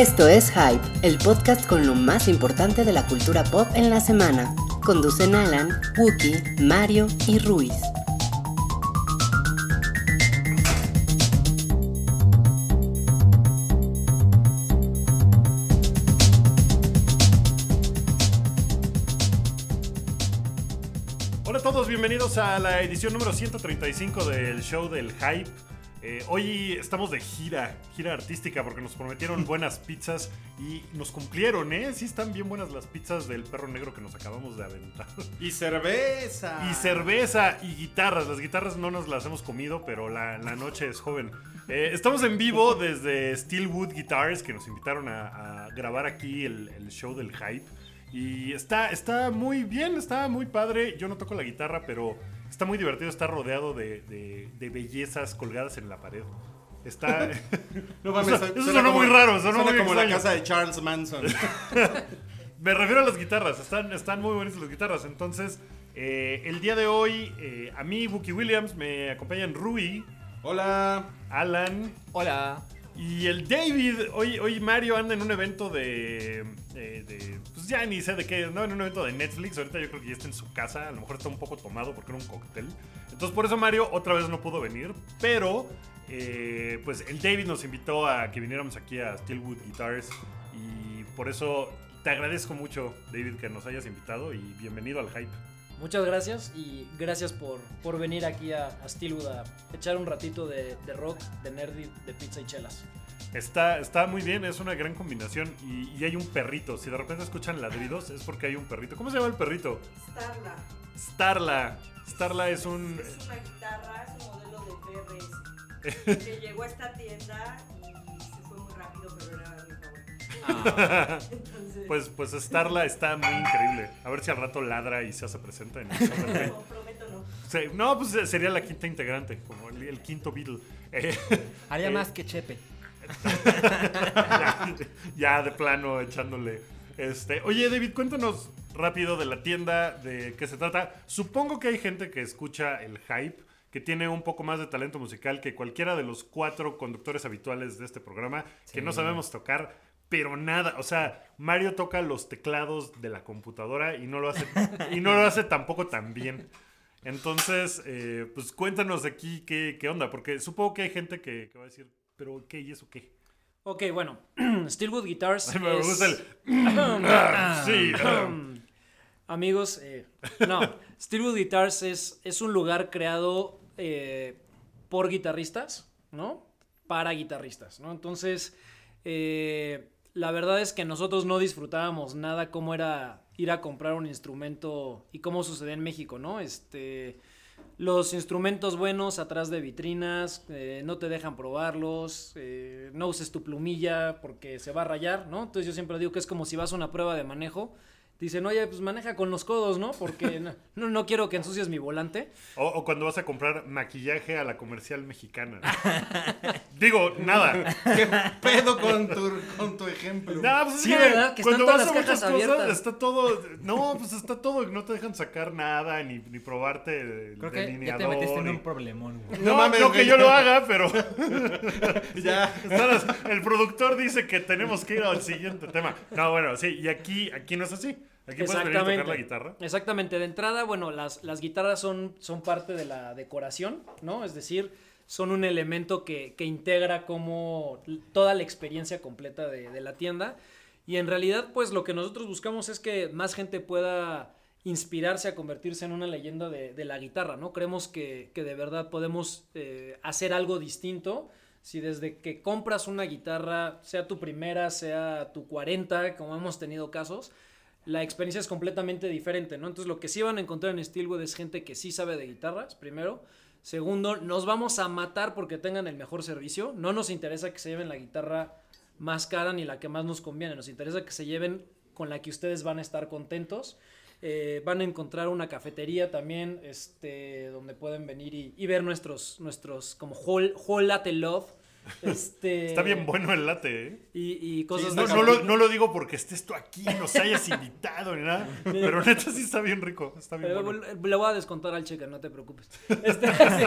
Esto es Hype, el podcast con lo más importante de la cultura pop en la semana. Conducen Alan, Wookie, Mario y Ruiz. Hola a todos, bienvenidos a la edición número 135 del show del Hype. Eh, hoy estamos de gira, gira artística, porque nos prometieron buenas pizzas y nos cumplieron, ¿eh? Sí están bien buenas las pizzas del perro negro que nos acabamos de aventar. Y cerveza. Y cerveza y guitarras. Las guitarras no nos las hemos comido, pero la, la noche es joven. Eh, estamos en vivo desde Steelwood Guitars, que nos invitaron a, a grabar aquí el, el show del Hype. Y está, está muy bien, está muy padre. Yo no toco la guitarra, pero está muy divertido estar rodeado de, de- de bellezas colgadas en la pared. Está. No mames, Eso- sonó muy raro, sonó suena muy como la casa de Charles Manson. Me refiero a las guitarras, están, están muy bonitas las guitarras. Entonces, eh, el día de hoy, eh, a mí, Wookie Williams, me acompañan Rui, Hola. Alan Hola. Y el David. Hoy, hoy Mario anda en un evento de, de- de- Pues ya ni sé de qué, no, en un evento de Netflix. Ahorita yo creo que ya está en su casa. A lo mejor está un poco tomado porque era un cóctel. Entonces, por eso Mario otra vez no pudo venir. Pero, eh, pues el David nos invitó a que viniéramos aquí a Steelwood Guitars. Y por eso te agradezco mucho, David, que nos hayas invitado. Y bienvenido al hype. Muchas gracias y gracias por, por venir aquí a, a Steelwood a echar un ratito de, de rock, de nerdy, de pizza y chelas. Está, está muy bien, es una gran combinación. Y, y hay un perrito. Si de repente escuchan ladridos, es porque hay un perrito. ¿Cómo se llama el perrito? Starla. Starla. Starla es un. Es una guitarra, es un modelo de BRS que llegó a esta tienda Entonces, Pues, pues Starla está muy increíble. A ver si al rato ladra y se hace presente en el show del Rey. no, prometo no. Sí, No, pues sería la quinta integrante, como el, el quinto Beatle. Eh, Haría Eh, más que Chepe. ya, ya de plano echándole. Este, oye, David, cuéntanos rápido de la tienda, de qué se trata. Supongo que hay gente que escucha el hype, que tiene un poco más de talento musical que cualquiera de los cuatro conductores habituales de este programa, que no sabemos tocar, pero nada. O sea, Mario toca los teclados de la computadora y no lo hace, y no lo hace tampoco tan bien. Entonces, eh, pues cuéntanos aquí qué, qué onda, porque supongo que hay gente que, que va a decir, pero ¿qué y eso qué? Ok, bueno. Steelwood Guitars. Me es- gusta el. Sí. Amigos, eh, no. Steelwood Guitars es, es un lugar creado eh, por guitarristas, ¿no? Para guitarristas, ¿no? Entonces, eh, la verdad es que nosotros no disfrutábamos nada cómo era ir a comprar un instrumento y cómo sucede en México, ¿no? Este, los instrumentos buenos atrás de vitrinas, eh, no te dejan probarlos, eh, no uses tu plumilla porque se va a rayar, ¿no? Entonces yo siempre digo que es como si vas a una prueba de manejo. Dicen, oye, pues maneja con los codos, ¿no? Porque no, no, quiero que ensucies mi volante. O, o cuando vas a comprar maquillaje a la comercial mexicana. Digo, nada. ¿Qué pedo con tu, con tu ejemplo? No, pues es Sí, que ¿verdad? Que cuando están vas todas a las muchas cajas cosas, abiertas. está todo. No, pues está todo. No te dejan sacar nada, ni, ni probarte el Creo que ya te metiste en un problemón, güey. No, No mames, no que yo lo haga, pero Ya. El productor dice que tenemos que ir al siguiente tema. No, bueno, sí, y aquí, aquí no es así. Aquí puedes a tocar la guitarra. Exactamente. De entrada, bueno, las, las guitarras son, son parte de la decoración, ¿no? Es decir, son un elemento que, que integra como toda la experiencia completa de, de la tienda. Y en realidad, pues lo que nosotros buscamos es que más gente pueda inspirarse a convertirse en una leyenda de, de la guitarra, ¿no? Creemos que, que de verdad podemos eh, hacer algo distinto. Si desde que compras una guitarra, sea tu primera, sea tu 40, como hemos tenido casos, la experiencia es completamente diferente, ¿no? Entonces lo que sí van a encontrar en Steelwood es gente que sí sabe de guitarras, primero. Segundo, nos vamos a matar porque tengan el mejor servicio. No nos interesa que se lleven la guitarra más cara ni la que más nos conviene. Nos interesa que se lleven con la que ustedes van a estar contentos. Eh, van a encontrar una cafetería también, este, donde pueden venir y, ver nuestros, nuestros como whole, love. Este, Está bien bueno el latte, ¿eh? Y, y cosas No, lo, no lo digo porque estés tú aquí, nos hayas invitado ni nada. Pero neta sí está bien rico. Está bien Pero bueno. le voy a descontar al cheque, no te preocupes. Este, sí.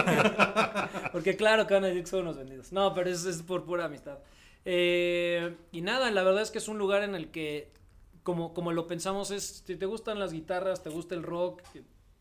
Porque claro que van a decir que son unos vendidos. No, pero es, es por pura amistad. Eh, y nada, la verdad es que es un lugar en el que, como, como lo pensamos, es si te gustan las guitarras, te gusta el rock,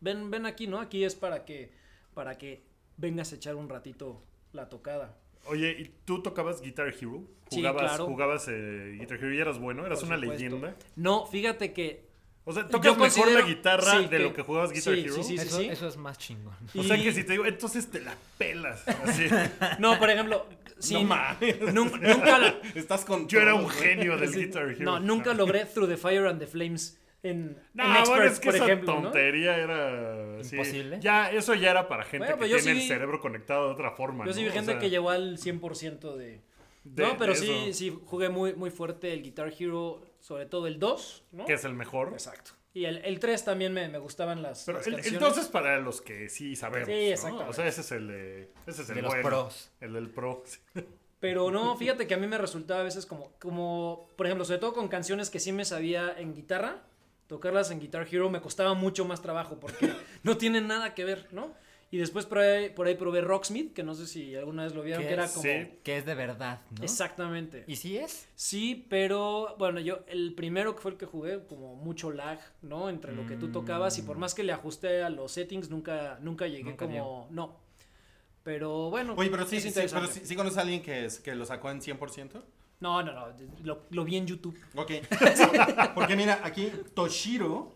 ven, ven aquí, ¿no? Aquí es para que, para que vengas a echar un ratito la tocada. Oye, ¿y tú tocabas Guitar Hero? Sí, ¿Jugabas, claro. jugabas eh, Guitar Hero y eras bueno? ¿Eras Por una supuesto. leyenda? No, fíjate que O sea, ¿tocas mejor considero- la guitarra sí, de que- lo que jugabas Guitar sí, Hero? sí, sí, eso, sí. eso es más chingón. O sea que si te digo, entonces te la pelas. Así. No, por ejemplo, sí, No mames. nun- nunca, Estás con Yo era un genio del sí, Guitar Hero. no, nunca logré Through the Fire and the Flames en, No, en bueno, Expert, es que por esa ejemplo, ¿no? tontería era... sí. Imposible. Ya, eso ya era para gente Bueno, que pues tiene sí el vi- cerebro conectado de otra forma, Yo sí ¿no? vi O gente sea, que llegó al 100% de... de- no, pero de sí, eso, sí, jugué muy, muy fuerte el Guitar Hero, sobre todo el 2, ¿no? Que es el mejor. Exacto. Y el, el 3 también me, me gustaban las, Pero las el, canciones. entonces para los que sí sabemos. Sí, ¿no? exactamente. O sea, ese es el de, ese es el De los pros. El del pro. sí. Pero no, fíjate que a mí me resultaba a veces como, como, por ejemplo, sobre todo con canciones que sí me sabía en guitarra, tocarlas en Guitar Hero me costaba mucho más trabajo porque no tienen nada que ver, ¿no? Y después por ahí, por ahí probé Rocksmith, que no sé si alguna vez lo vieron, ¿Qué que era es? como... Sí. Que es de verdad, ¿no? Exactamente. ¿Y si es? Sí, pero bueno, yo el primero que fue el que jugué, como mucho lag, ¿no? Entre lo que tú tocabas y por más que le ajusté a los settings, nunca, nunca llegué Nunca como... No. Pero bueno. Oye, pero sí, sí, pero sí, ¿sí conoces a alguien que, es, que lo sacó en 100%? No, no, no. Lo, lo vi en YouTube. Ok. Porque mira, aquí Toshiro.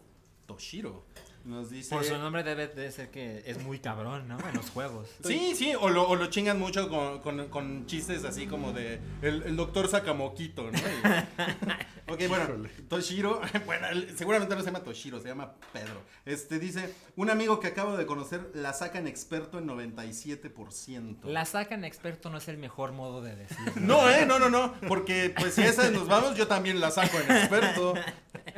Toshiro. Nos dice. Por su nombre debe de ser que es muy cabrón, ¿no? En los juegos. Sí, sí, o lo, o lo chingan mucho con, con- con chistes así como de el, el doctor Sacamoquito, ¿no? Y- ok, bueno, Toshiro, bueno, seguramente no se llama Toshiro, se llama Pedro. Este dice, un amigo que acabo de conocer la saca en experto en 97%. La sacan experto no es el mejor modo de decir. No, eh, no, no, no, porque pues si esa nos vamos, yo también la saco en experto.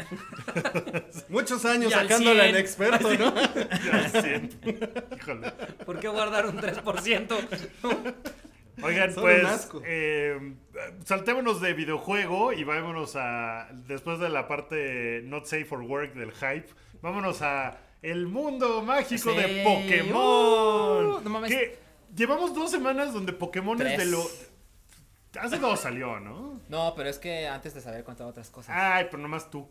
Muchos años sacándola 100. en experto, ¿no? Híjole. ¿Por qué guardar un 3%? Oigan, Son pues eh, saltémonos de videojuego y vámonos a después de la parte not safe for work del hype, vámonos a el mundo mágico de. Pokémon. Uh, no mames. Que llevamos dos semanas donde Pokémon es de lo hace dos salió, ¿no? No, pero es que antes de saber contar otras cosas. Ay, pero nomás tú.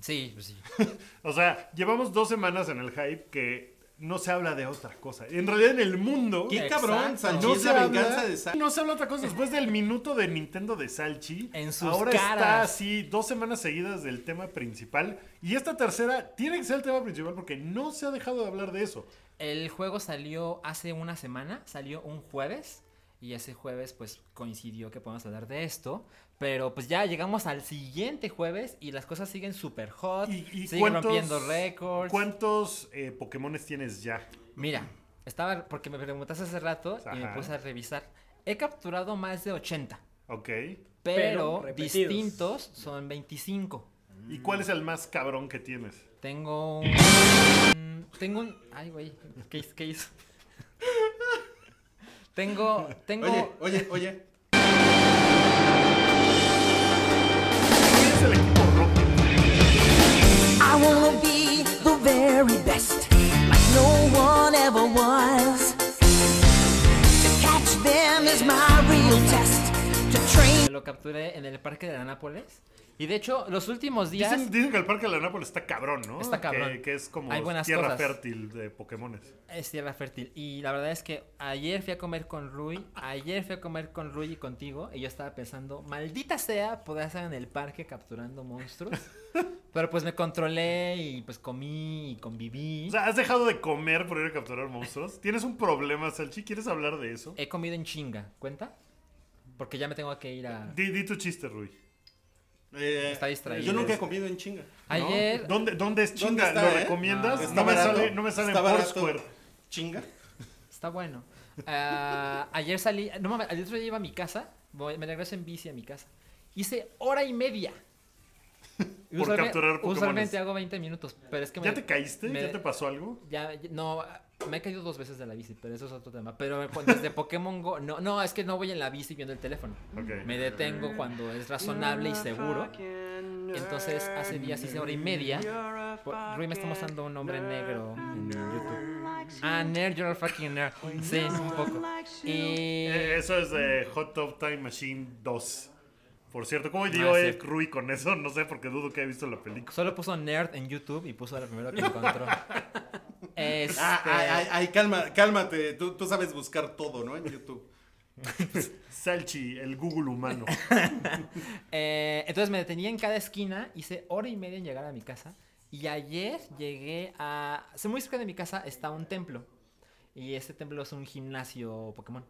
Sí, pues sí. O sea, llevamos dos semanas en el hype que no se habla de otra cosa. En realidad en el mundo Qué Exacto. cabrón, Salchi, no es se la habla, de no se habla otra cosa. Después del minuto de Nintendo de Salchi, En sus ahora está caras. así dos semanas seguidas del tema principal. Y esta tercera tiene que ser el tema principal porque no se ha dejado de hablar de eso. El juego salió hace una semana, salió un jueves. Y ese jueves, pues coincidió que podemos hablar de esto. Pero pues ya llegamos al siguiente jueves y las cosas siguen súper hot. ¿Y, y siguen cuántos- rompiendo récords. ¿Cuántos eh, Pokémones tienes ya? Mira, estaba, porque me preguntaste hace rato y me puse a revisar. He capturado más de 80, Ok. pero, distintos son 25. ¿Y cuál es el más cabrón que tienes? Tengo un... Tengo un... Ay, güey, ¿qué, qué hizo? Tengo... Tengo... Oye, oye, oye. ¿Quién es el equipo Rocket? I wanna be the very best, like no one ever was. To catch them is my real test. To train. Lo capturé en el parque de la Nápoles. Y de hecho, los últimos días... Dicen, dicen que el Parque de la Nápoles está cabrón, ¿no? Está cabrón. Que, que es como Hay buenas tierra cosas. fértil de Pokémones. Es tierra fértil. Y la verdad es que ayer fui a comer con Rui, ayer fui a comer con Rui y contigo, y yo estaba pensando, maldita sea poder estar en el parque capturando monstruos. Pero pues me controlé y pues comí y conviví. O sea, ¿has dejado de comer por ir a capturar monstruos? ¿Tienes un problema, Salchi? ¿Quieres hablar de eso? He comido en chinga, ¿cuenta? Porque ya me tengo que ir a... Di, di tu chiste, Rui. Eh, Está distraído. Yo nunca he comido en chinga. Ayer... ¿Dónde, dónde es ¿Dónde chinga? está, ¿Lo eh? recomiendas? No, me sale, no me sale en. Foursquare. Chinga. Está bueno. Ah, ayer salí... No mames, el otro día iba a mi casa, voy- me regreso en bici a mi casa. Hice hora y media. Por usualmente- capturar Pokémones. Usualmente hago 20 minutos, pero es que ¿Ya me- te caíste? me- ¿Ya te pasó algo? Ya, no, me he caído dos veces de la bici, pero eso es otro tema. Pero desde Pokémon Go, no, no, es que no voy en la bici viendo el teléfono. Ok. Me detengo cuando es razonable y seguro. Entonces, hace días hice hora y media. Rui me está mostrando un hombre negro en YouTube. Ah, nerd, you're a fucking nerd. Sí, un poco. Y... Eh, eso es de Hot Top Time Machine 2. Por cierto, ¿cómo Ah, dio sí. Eric Rui con eso? No sé, porque dudo que haya visto la película. Solo puso nerd en YouTube y puso la primera que encontró. Este, Ah, ay, ay, ay, calma, cálmate. Tú, tú sabes buscar todo, ¿no? En YouTube. Salchi, el Google humano. eh, entonces me detenía en cada esquina, hice hora y media en llegar a mi casa. Y ayer llegué a... se- Muy cerca de mi casa está un templo. Y este templo es un gimnasio Pokémon.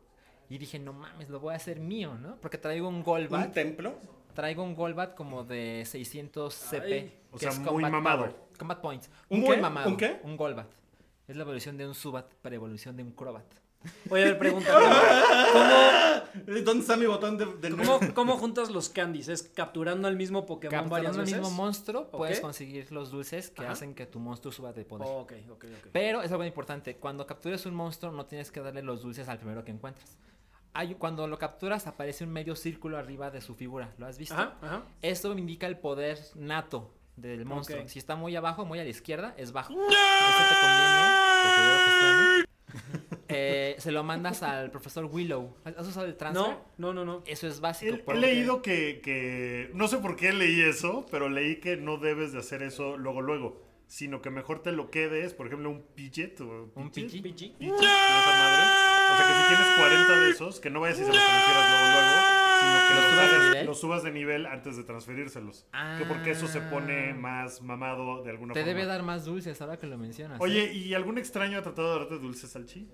Y dije, no mames, lo voy a hacer mío, ¿no? Porque traigo un ¿Un Golbat. templo? Traigo un Golbat como de 600 CP. Ay. O que sea, es muy Combat mamado. Power, Combat Points. ¿Un Muy qué? mamado. ¿Un qué? Un Golbat. Es la evolución de un Subat para evolución de un Crobat. Oye, a ver, pregunta. ¿cómo, ¿Dónde está mi botón de, del cómo, cómo- juntas los candies? ¿Es capturando al mismo Pokémon varias Capturando el veces? mismo monstruo, puedes Ok. conseguir los dulces que Ajá. hacen que tu monstruo suba de poder. Oh, ok, ok, ok. Pero es algo importante, cuando captures un monstruo no tienes que darle los dulces al primero que encuentras. Hay, cuando lo capturas aparece un medio círculo arriba de su figura, ¿lo has visto? Ajá, ajá. Esto indica el poder nato del monstruo. Ok. Si está muy abajo, muy a la izquierda, es bajo. Eso te conviene. Eh, se lo mandas al profesor Willow. ¿Has usado el transfer? No, no, no, no. Eso es básico. He, he leído que, que- No sé por qué leí eso, pero leí que no debes de hacer eso luego, luego. Sino que mejor te lo quedes, por ejemplo, un Pidget o Un Pidget, Pidgey. Pidgey, de esa madre. O sea, que si tienes 40 de esos, que no vayas y se los transfieras luego, luego, sino que ¿Los subas de nivel? los subas de nivel antes de transferírselos. Que porque eso se pone Ah. más mamado de alguna Te forma. debe dar más dulces ahora que lo mencionas. ¿eh? Oye, ¿y algún extraño ha tratado de darte dulces salchi?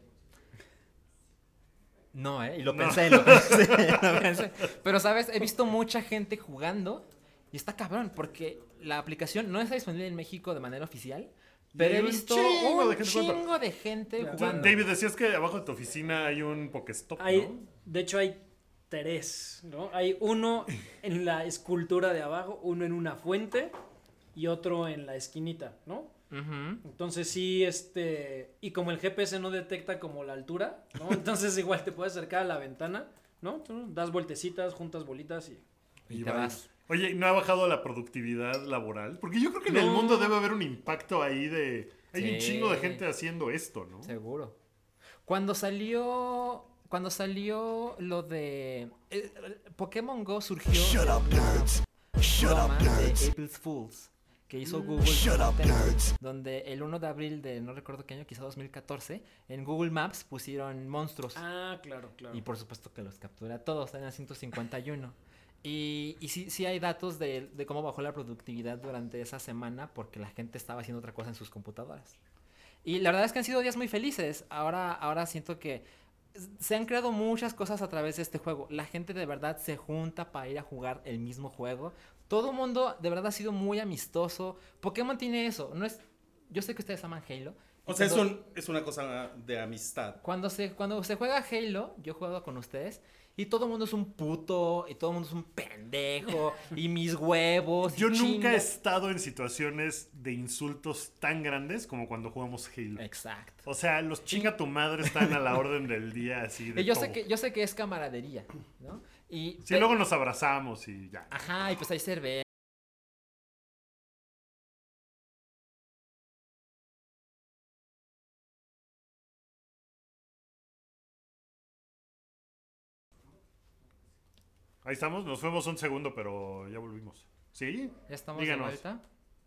No, ¿eh? Y lo No. pensé, lo pensé, lo pensé. Pero, ¿sabes? He visto mucha gente jugando y está cabrón porque la aplicación no está disponible en México de manera oficial, pero hay he un visto chingo un de gente jugando. chingo de gente jugando. David, decías que abajo de tu oficina hay un Pokestop, Hay, ¿no? De hecho, hay tres, ¿no? Hay uno en la escultura de abajo, uno en una fuente y otro en la esquinita, ¿no? Entonces sí, este... Y como el GPS no detecta como la altura, ¿no? Entonces igual te puedes acercar a la ventana, ¿no? Tú das vueltecitas, juntas bolitas y... Y te vas. Oye, ¿y ¿no ha bajado la productividad laboral? Porque yo creo que en el mundo debe haber un impacto ahí de... Hay un chingo de gente haciendo esto, ¿no? Seguro. Cuando salió. Cuando salió lo de. eh, Pokémon Go surgió. de una broma de April's Fools. Que hizo Mm. Google. con Nintendo, Donde el 1 de abril de no recuerdo qué año, quizá 2014, en Google Maps pusieron monstruos. Ah, claro, claro. Y por supuesto que los captura todos, eran 151. Y, y sí, sí hay datos de, de cómo bajó la productividad durante esa semana porque la gente estaba haciendo otra cosa en sus computadoras. Y la verdad es que han sido días muy felices. Ahora, ahora siento que se han creado muchas cosas a través de este juego. La gente de verdad se junta para ir a jugar el mismo juego. Todo el mundo de verdad ha sido muy amistoso. Pokémon tiene eso. No es, yo sé que ustedes aman Halo. O sea, es, un, es una cosa de amistad. cuando se, cuando se juega Halo, yo he jugado con ustedes, y todo el mundo es un puto, y todo el mundo es un pendejo, y mis huevos. y Yo nunca he estado en situaciones de insultos tan grandes como cuando jugamos Halo. Exacto. O sea, los chinga tu madre están a la orden del día así de Y yo sé, que, yo sé que es camaradería, ¿no? Y, Sí, luego nos abrazamos y ya. Ajá, y pues hay cerveza. Ahí estamos, nos fuimos un segundo, pero ya volvimos. ¿Sí? Ya estamos Díganos. de vuelta.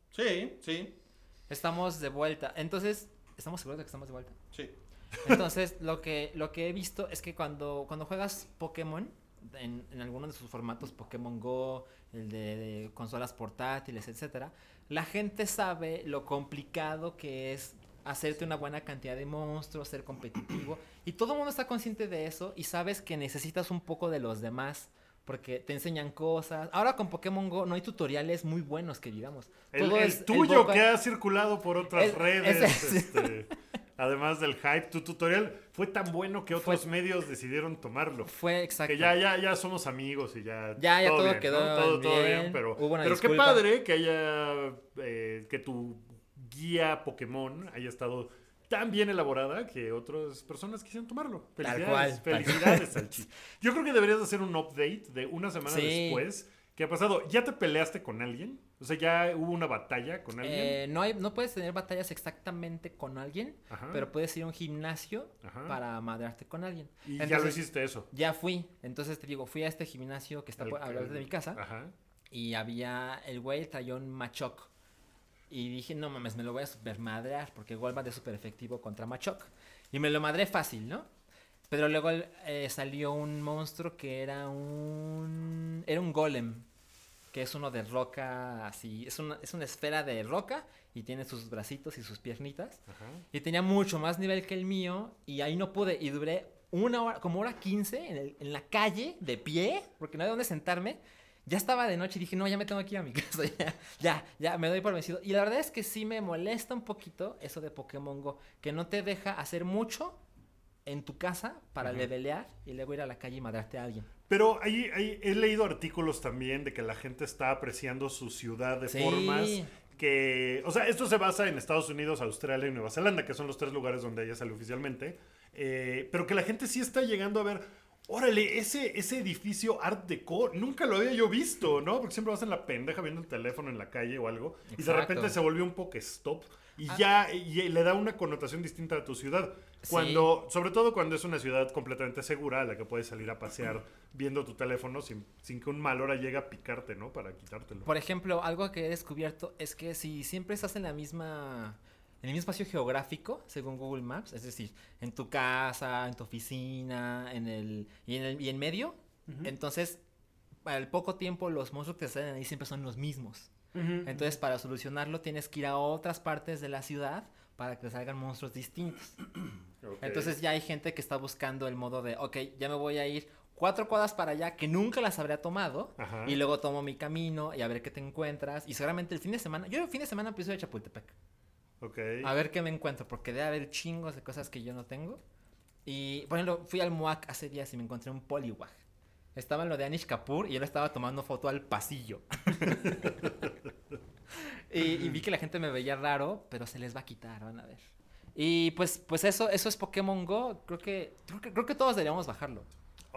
Sí, sí, Estamos de vuelta. Entonces, ¿estamos seguros de que estamos de vuelta? sí. Entonces, lo que, lo que he visto es que cuando, cuando juegas Pokémon, en, en alguno de sus formatos, Pokémon Go, el de, de consolas portátiles, etcétera, la gente sabe lo complicado que es hacerte una buena cantidad de monstruos, ser competitivo, y todo el mundo está consciente de eso y sabes que necesitas un poco de los demás. Porque te enseñan cosas. Ahora con Pokémon Go no hay tutoriales muy buenos que digamos. El, Todo el es- el tuyo que ha circulado por otras El- redes, este, además del hype, tu tutorial fue tan bueno que Fue- otros medios decidieron tomarlo. Fue exacto. Que ya, ya, ya somos amigos y ya. Ya, ya todo bien, quedó ¿no? todo, todo bien, bien, pero, pero qué padre que haya. eh, que tu guía Pokémon haya estado tan bien elaborada que otras personas quisieron tomarlo. Tal Felicidades. cual, tal Felicidades, Salchi. Yo creo que deberías hacer un update de una semana Sí. después ¿Qué ha pasado? ¿Ya te peleaste con alguien? O sea, ¿ya hubo una batalla con alguien? Eh, no, hay, no puedes tener batallas exactamente con alguien, Ajá. pero puedes ir a un gimnasio Ajá. para madrearte con alguien. y ya lo hiciste eso. Ya fui. Entonces te digo, fui a este gimnasio que está por al lado de mi casa Ajá. y había el güey traía un machoc. Y dije, no mames, me lo voy a super madrear porque Golbat es súper efectivo contra machoc. Y me lo madré fácil, ¿no? Pero luego eh, salió un monstruo que era un... Era un golem. Que es uno de roca, así... Es una, es una esfera de roca y tiene sus bracitos y sus piernitas. Ajá. Y tenía mucho más nivel que el mío. Y ahí no pude. Y duré una hora, como hora 15 en, el- en la calle, de pie, porque no había dónde sentarme. Ya estaba de noche y dije, no, ya me tengo que ir a mi casa. Ya, ya, ya, me doy por vencido. Y la verdad es que sí me molesta un poquito eso de Pokémon Go, que no te deja hacer mucho en tu casa para levelear y luego ir a la calle y madrarte a alguien. Pero ahí, ahí he leído artículos también de que la gente está apreciando su ciudad de Sí. formas que... O sea, esto se basa en Estados Unidos, Australia y Nueva Zelanda, que son los tres lugares donde ella sale oficialmente. eh, pero que la gente sí está llegando a ver... Órale, ese, ese edificio Art Deco nunca lo había yo visto, ¿no? Porque siempre vas en la pendeja viendo el teléfono en la calle o algo. Y de repente se volvió un Pokestop. Y Ah. ya y le da una connotación distinta a tu ciudad. Sí. Cuando, sobre todo cuando es una ciudad completamente segura a la que puedes salir a pasear viendo tu teléfono sin, sin que un mal hora llegue a picarte, ¿no? Para quitártelo. Por ejemplo, algo que he descubierto es que si siempre estás en la misma en el mismo espacio geográfico, según Google Maps, es decir, en tu casa, en tu oficina, en el y en el y en medio, entonces para el poco tiempo los monstruos que salen ahí siempre son los mismos. Entonces, para solucionarlo tienes que ir a otras partes de la ciudad para que salgan monstruos distintos. Entonces ya hay gente que está buscando el modo de, ok, ya me voy a ir cuatro cuadras para allá que nunca las habría tomado Ajá. y luego tomo mi camino y a ver qué te encuentras y seguramente el fin de semana, yo el fin de semana empiezo de Chapultepec, A ver qué me encuentro porque debe haber chingos de cosas que yo no tengo y por ejemplo fui al MUAC hace días y me encontré un Poliwag. Estaba en lo de Anish Kapoor y yo le estaba tomando foto al pasillo. y, y vi que la gente me veía raro, pero se les va a quitar, van a ver. Y pues, pues eso, eso es Pokémon Go. Creo que, creo que, creo que todos deberíamos bajarlo.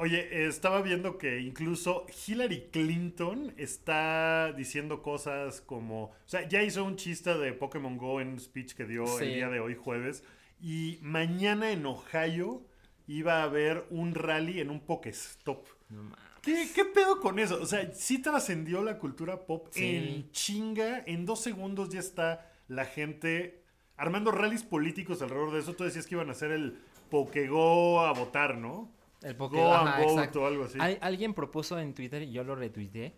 Oye, estaba viendo que incluso Hillary Clinton está diciendo cosas como... O sea, ya hizo un chiste de Pokémon Go en un speech que dio Sí. el día de hoy jueves. Y mañana en Ohio iba a haber un rally en un Pokestop. No mames. ¿Qué, ¿Qué pedo con eso? O sea, sí trascendió la cultura pop Sí. en chinga. En dos segundos ya está la gente armando rallies políticos alrededor de eso. Tú decías que iban a hacer el Pokego a votar, ¿no? El Go Pokémon. and ajá, vote exacto. o algo así. Al- alguien propuso en Twitter y yo lo retuiteé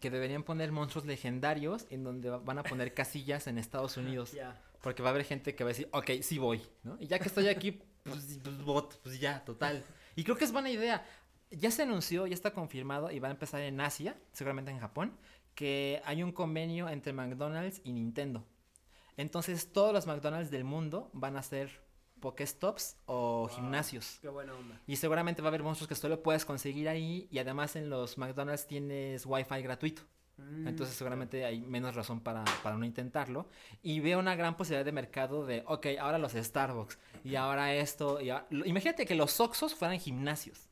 que deberían poner monstruos legendarios en donde va- van a poner casillas en Estados Unidos. Porque va a haber gente que va a decir, ok, sí voy, ¿no? Y ya que estoy aquí, pues, pues, voto, pues ya, total. Y creo que es buena idea. Ya se anunció, ya está confirmado y va a empezar en Asia, seguramente en Japón, que hay un convenio entre McDonald's y Nintendo. Entonces todos los McDonald's del mundo van a ser Pokestops o gimnasios. Qué buena onda. Y seguramente va a haber monstruos que solo puedes conseguir ahí. Y además en los McDonald's tienes Wi-Fi gratuito. Mm. Entonces seguramente hay menos razón para, para no intentarlo. Y veo una gran posibilidad de mercado de, ok, ahora los Starbucks. Y ahora esto. Y ahora- Imagínate que los Oxos fueran gimnasios.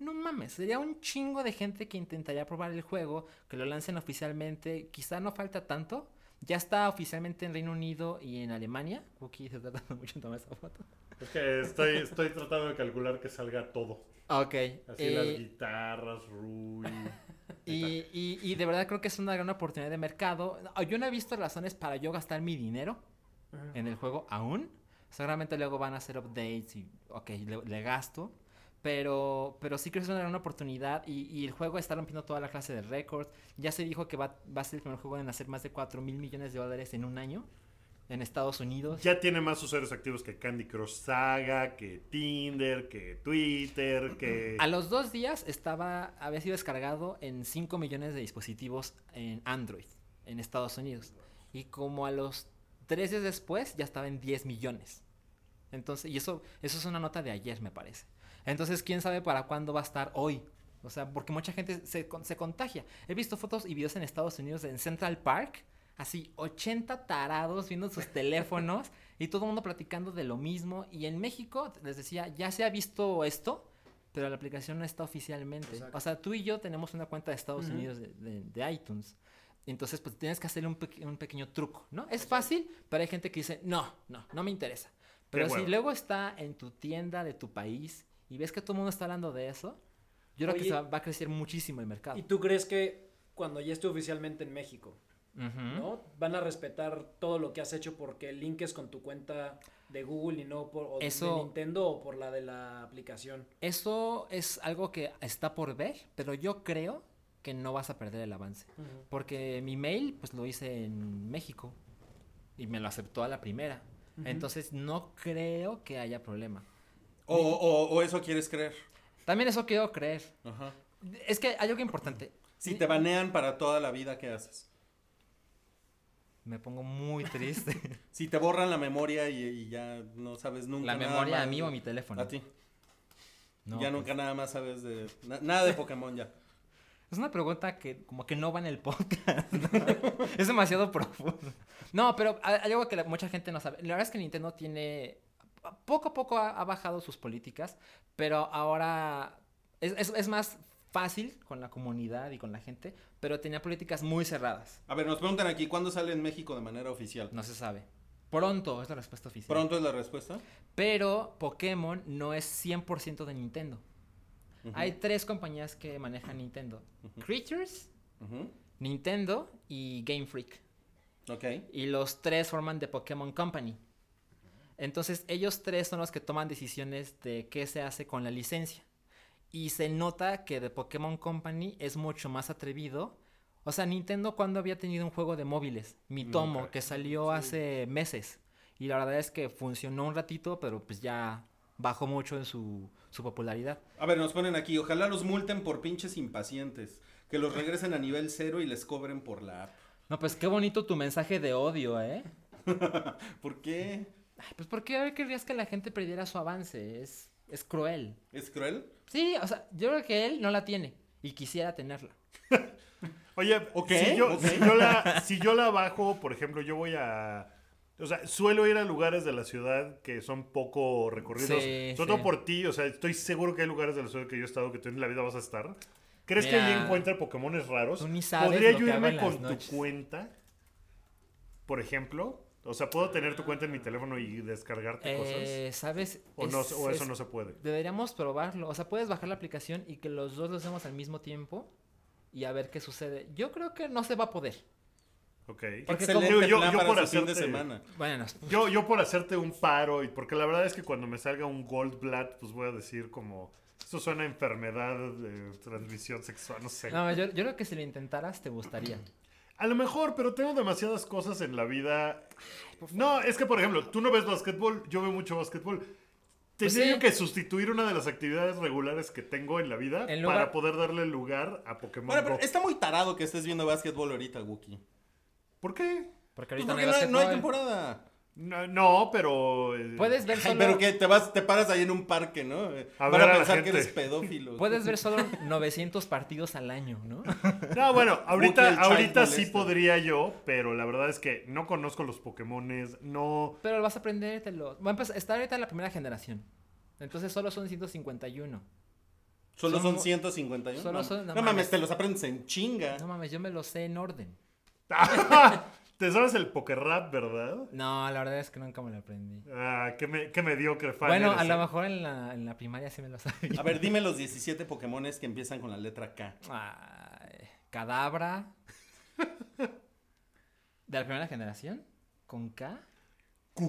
No mames, sería un chingo de gente que intentaría probar el juego, que lo lancen oficialmente. Quizá no falta tanto. Ya está oficialmente en Reino Unido y en Alemania. Cookie se está tardando mucho en tomar esa foto. Es que estoy, estoy tratando de calcular que salga todo. Ok. Así eh, las guitarras, Rui. Y, y- y de verdad creo que es una gran oportunidad de mercado. No, Yo no he visto razones para yo gastar mi dinero en el juego aún. Seguramente luego van a hacer updates y, ok, le, le gasto. Pero, pero sí creo que es una gran oportunidad y, y el juego está rompiendo toda la clase de récords. Ya se dijo que va, va a ser el primer juego en hacer más de 4 mil millones de dólares en un año en Estados Unidos. Ya tiene más usuarios activos que Candy Crush Saga, que Tinder, que Twitter, que... A los dos días estaba, había sido descargado en 5 millones de dispositivos en Android en Estados Unidos. Y como a los tres días después ya estaba en 10 millones. Entonces, y eso, eso es una nota de ayer, me parece. Entonces, quién sabe para cuándo va a estar hoy. O sea, porque mucha gente se, se contagia. He visto fotos y videos en Estados Unidos en Central Park. Así, 80 tarados viendo sus teléfonos y todo el mundo platicando de lo mismo. Y en México, les decía, ya se ha visto esto, pero la aplicación no está oficialmente. Exacto. O sea, tú y yo tenemos una cuenta de Estados Ujú. Unidos de, de- de iTunes. Entonces, pues tienes que hacerle un, peque- un pequeño truco, ¿no? Es fácil, pero hay gente que dice, no, no, no me interesa. Pero si hueva. luego está en tu tienda de tu país y ves que todo el mundo está hablando de eso, yo creo que se va, va a crecer muchísimo el mercado. ¿Y tú crees que cuando ya esté oficialmente en México. ¿no? Van a respetar todo lo que has hecho porque el link es con tu cuenta de Google y no por o de Nintendo o por la de la aplicación. Eso es algo que está por ver, pero yo creo que no vas a perder el avance. Porque mi mail, pues lo hice en México y me lo aceptó a la primera. Entonces no creo que haya problema. O, o- o eso quieres creer. También eso quiero creer. Ajá. Es que hay algo importante. Si te banean para toda la vida, ¿qué haces? Me pongo muy triste. Si te borran la memoria y, y ya no sabes nunca la nada memoria a mí o a mi teléfono. A ti. No, ya pues, nunca nada más sabes de... na- nada de Pokémon ya. Es una pregunta que como que no va en el podcast. ¿no? es demasiado profundo. No, pero hay hay algo que la- mucha gente no sabe. La verdad es que Nintendo tiene... Poco a poco ha, ha bajado sus políticas, pero ahora es, es- es más fácil con la comunidad y con la gente, pero tenía políticas muy cerradas. A ver, nos preguntan aquí, ¿cuándo sale en México de manera oficial? No se sabe. Pronto es la respuesta oficial. ¿Pronto es la respuesta? Pero Pokémon no es 100% de Nintendo. Hay tres compañías que manejan Nintendo. Creatures. Nintendo y Game Freak. Ok. Y los tres forman The Pokémon Company. Entonces ellos tres son los que toman decisiones de qué se hace con la licencia. Y se nota que The Pokémon Company es mucho más atrevido. O sea, Nintendo cuando había tenido un juego de móviles, Mitomo, Nunca. que salió hace meses. Y la verdad es que funcionó un ratito, pero pues ya bajó mucho en su, su popularidad. A ver, nos ponen aquí, ojalá los multen por pinches impacientes. Que los regresen a nivel cero y les cobren por la app. No, pues qué bonito tu mensaje de odio, ¿eh? ¿Por qué? Ay, pues ¿por qué querrías que la gente perdiera su avance? Es, es cruel. ¿Es cruel? Sí, o sea, yo creo que él no la tiene y quisiera tenerla. Oye, Ok, si, yo, ok. si, yo la, si yo la bajo, por ejemplo, yo voy a... O sea, suelo ir a lugares de la ciudad que son poco recorridos. Sí, sobre todo sí. por ti, o sea, estoy seguro que hay lugares de la ciudad que yo he estado que tú en la vida vas a estar. ¿Crees que Mira, ahí encuentre Pokémones raros? tú ni sabes ¿Podría lo yo que hago irme con tu cuenta? Por ejemplo. O sea, ¿puedo tener tu cuenta en mi teléfono y descargarte Eh, ¿Sabes? cosas? ¿O, no, Es- o eso es- no se puede? Deberíamos probarlo. O sea, puedes bajar la aplicación y que los dos lo hacemos al mismo tiempo y a ver qué sucede. Yo creo que no se va a poder. Ok. Porque como- yo- plan yo para por su fin de hacerte- semana. Bueno, Yo, yo por hacerte un paro, y porque la verdad es que cuando me salga un Goldblatt, pues voy a decir como, eso suena a enfermedad de transmisión sexual, no sé. no, yo, yo creo que si lo intentaras te gustaría. A lo mejor, pero tengo demasiadas cosas en la vida. No, es que por ejemplo, tú no ves básquetbol, yo veo mucho básquetbol. Pues Tendría sí. que sustituir una de las actividades regulares que tengo en la vida En lugar- para poder darle lugar a Pokémon Bueno, Go. pero está muy tarado que estés viendo básquetbol ahorita, Wookie. ¿Por qué? Porque Pues ahorita porque no hay no temporada. No, no, pero... eh, Puedes ver solo, pero que te vas, te paras ahí en un parque, ¿no? Eh, A Van ver a a la pensar que eres pedófilo. puedes ver solo 900 partidos al año, ¿no? No, bueno, ahorita, ahorita sí podría yo, pero la verdad es que no conozco los Pokémones, no... Pero vas a aprendértelo. Va a empezar- está ahorita en la primera generación. Entonces solo son 151. Solo son Son- 151. solo no, son- no no mames, mames. te los aprendes en chinga. No mames, yo me lo sé en orden. ¿Te sabes el Pokérap, verdad? No, la verdad es que nunca me lo aprendí. Ah, qué, me, qué mediocre fan Bueno, eres, a lo eh. mejor en la, en la primaria sí me lo sabía. A ver, dime los 17 Pokémones que empiezan con la letra K. Ay, Cadabra. ¿De la primera generación? ¿Con K?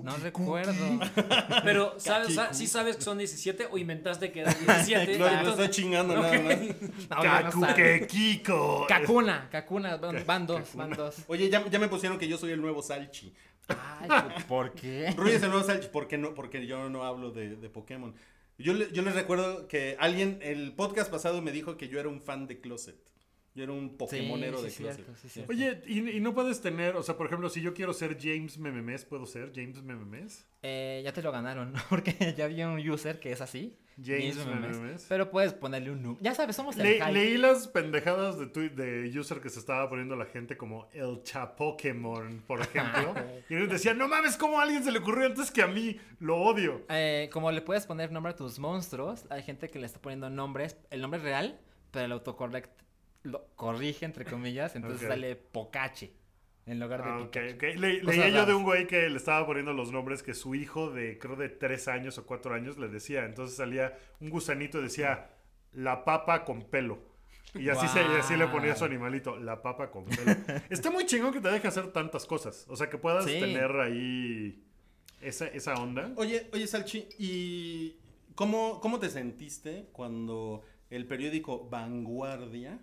No recuerdo. Pero, ¿sabes, ¿sí sabes que son 17 o inventaste que eran 17? Claro, lo Entonces- estoy chingando nada más. No, yo no Kaku, sabía. que Kiko. Kakuna, Kakuna, van, van dos, van dos. Oye, ya, ya me pusieron que yo soy el nuevo Salchi. Ay, ¿por qué? Rui es el nuevo Salchi. ¿Por qué no? Porque yo no hablo de, de Pokémon. Yo, le- yo les recuerdo que alguien, el podcast pasado me dijo que yo era un fan de Closet. Yo era un Pokémonero sí, de sí, closet. cierto, sí, cierto. Oye, ¿y, y no puedes tener, o sea, por ejemplo, si yo quiero ser James Mememes, ¿puedo ser James Mememes? Eh, ya te lo ganaron, ¿no? Porque ya había un user que es así. James Memes, Memes. Pero puedes ponerle un nu. Ya sabes, somos el Le- leí las pendejadas de, tweet de user que se estaba poniendo la gente como el Chapokémon, por ejemplo. y ellos decían, no mames, ¿cómo a alguien se le ocurrió antes que a mí? Lo odio. Eh, como le puedes poner nombre a tus monstruos, hay gente que le está poniendo nombres, el nombre real, pero el autocorrect lo corrige, entre comillas, entonces Ok. sale Pocache en lugar de Ah, ok, Pikachu. ok. Le- Cosas leía yo de un güey que le estaba poniendo los nombres que su hijo de, creo, de tres años o cuatro años le decía. Entonces salía un gusanito y decía, la papa con pelo. Y así, se, y así le ponía a su animalito, la papa con pelo. Está muy chingón que te deje hacer tantas cosas. O sea, que puedas Sí. tener ahí esa, esa onda. Oye, oye, Salchi, ¿y cómo, cómo te sentiste cuando el periódico Vanguardia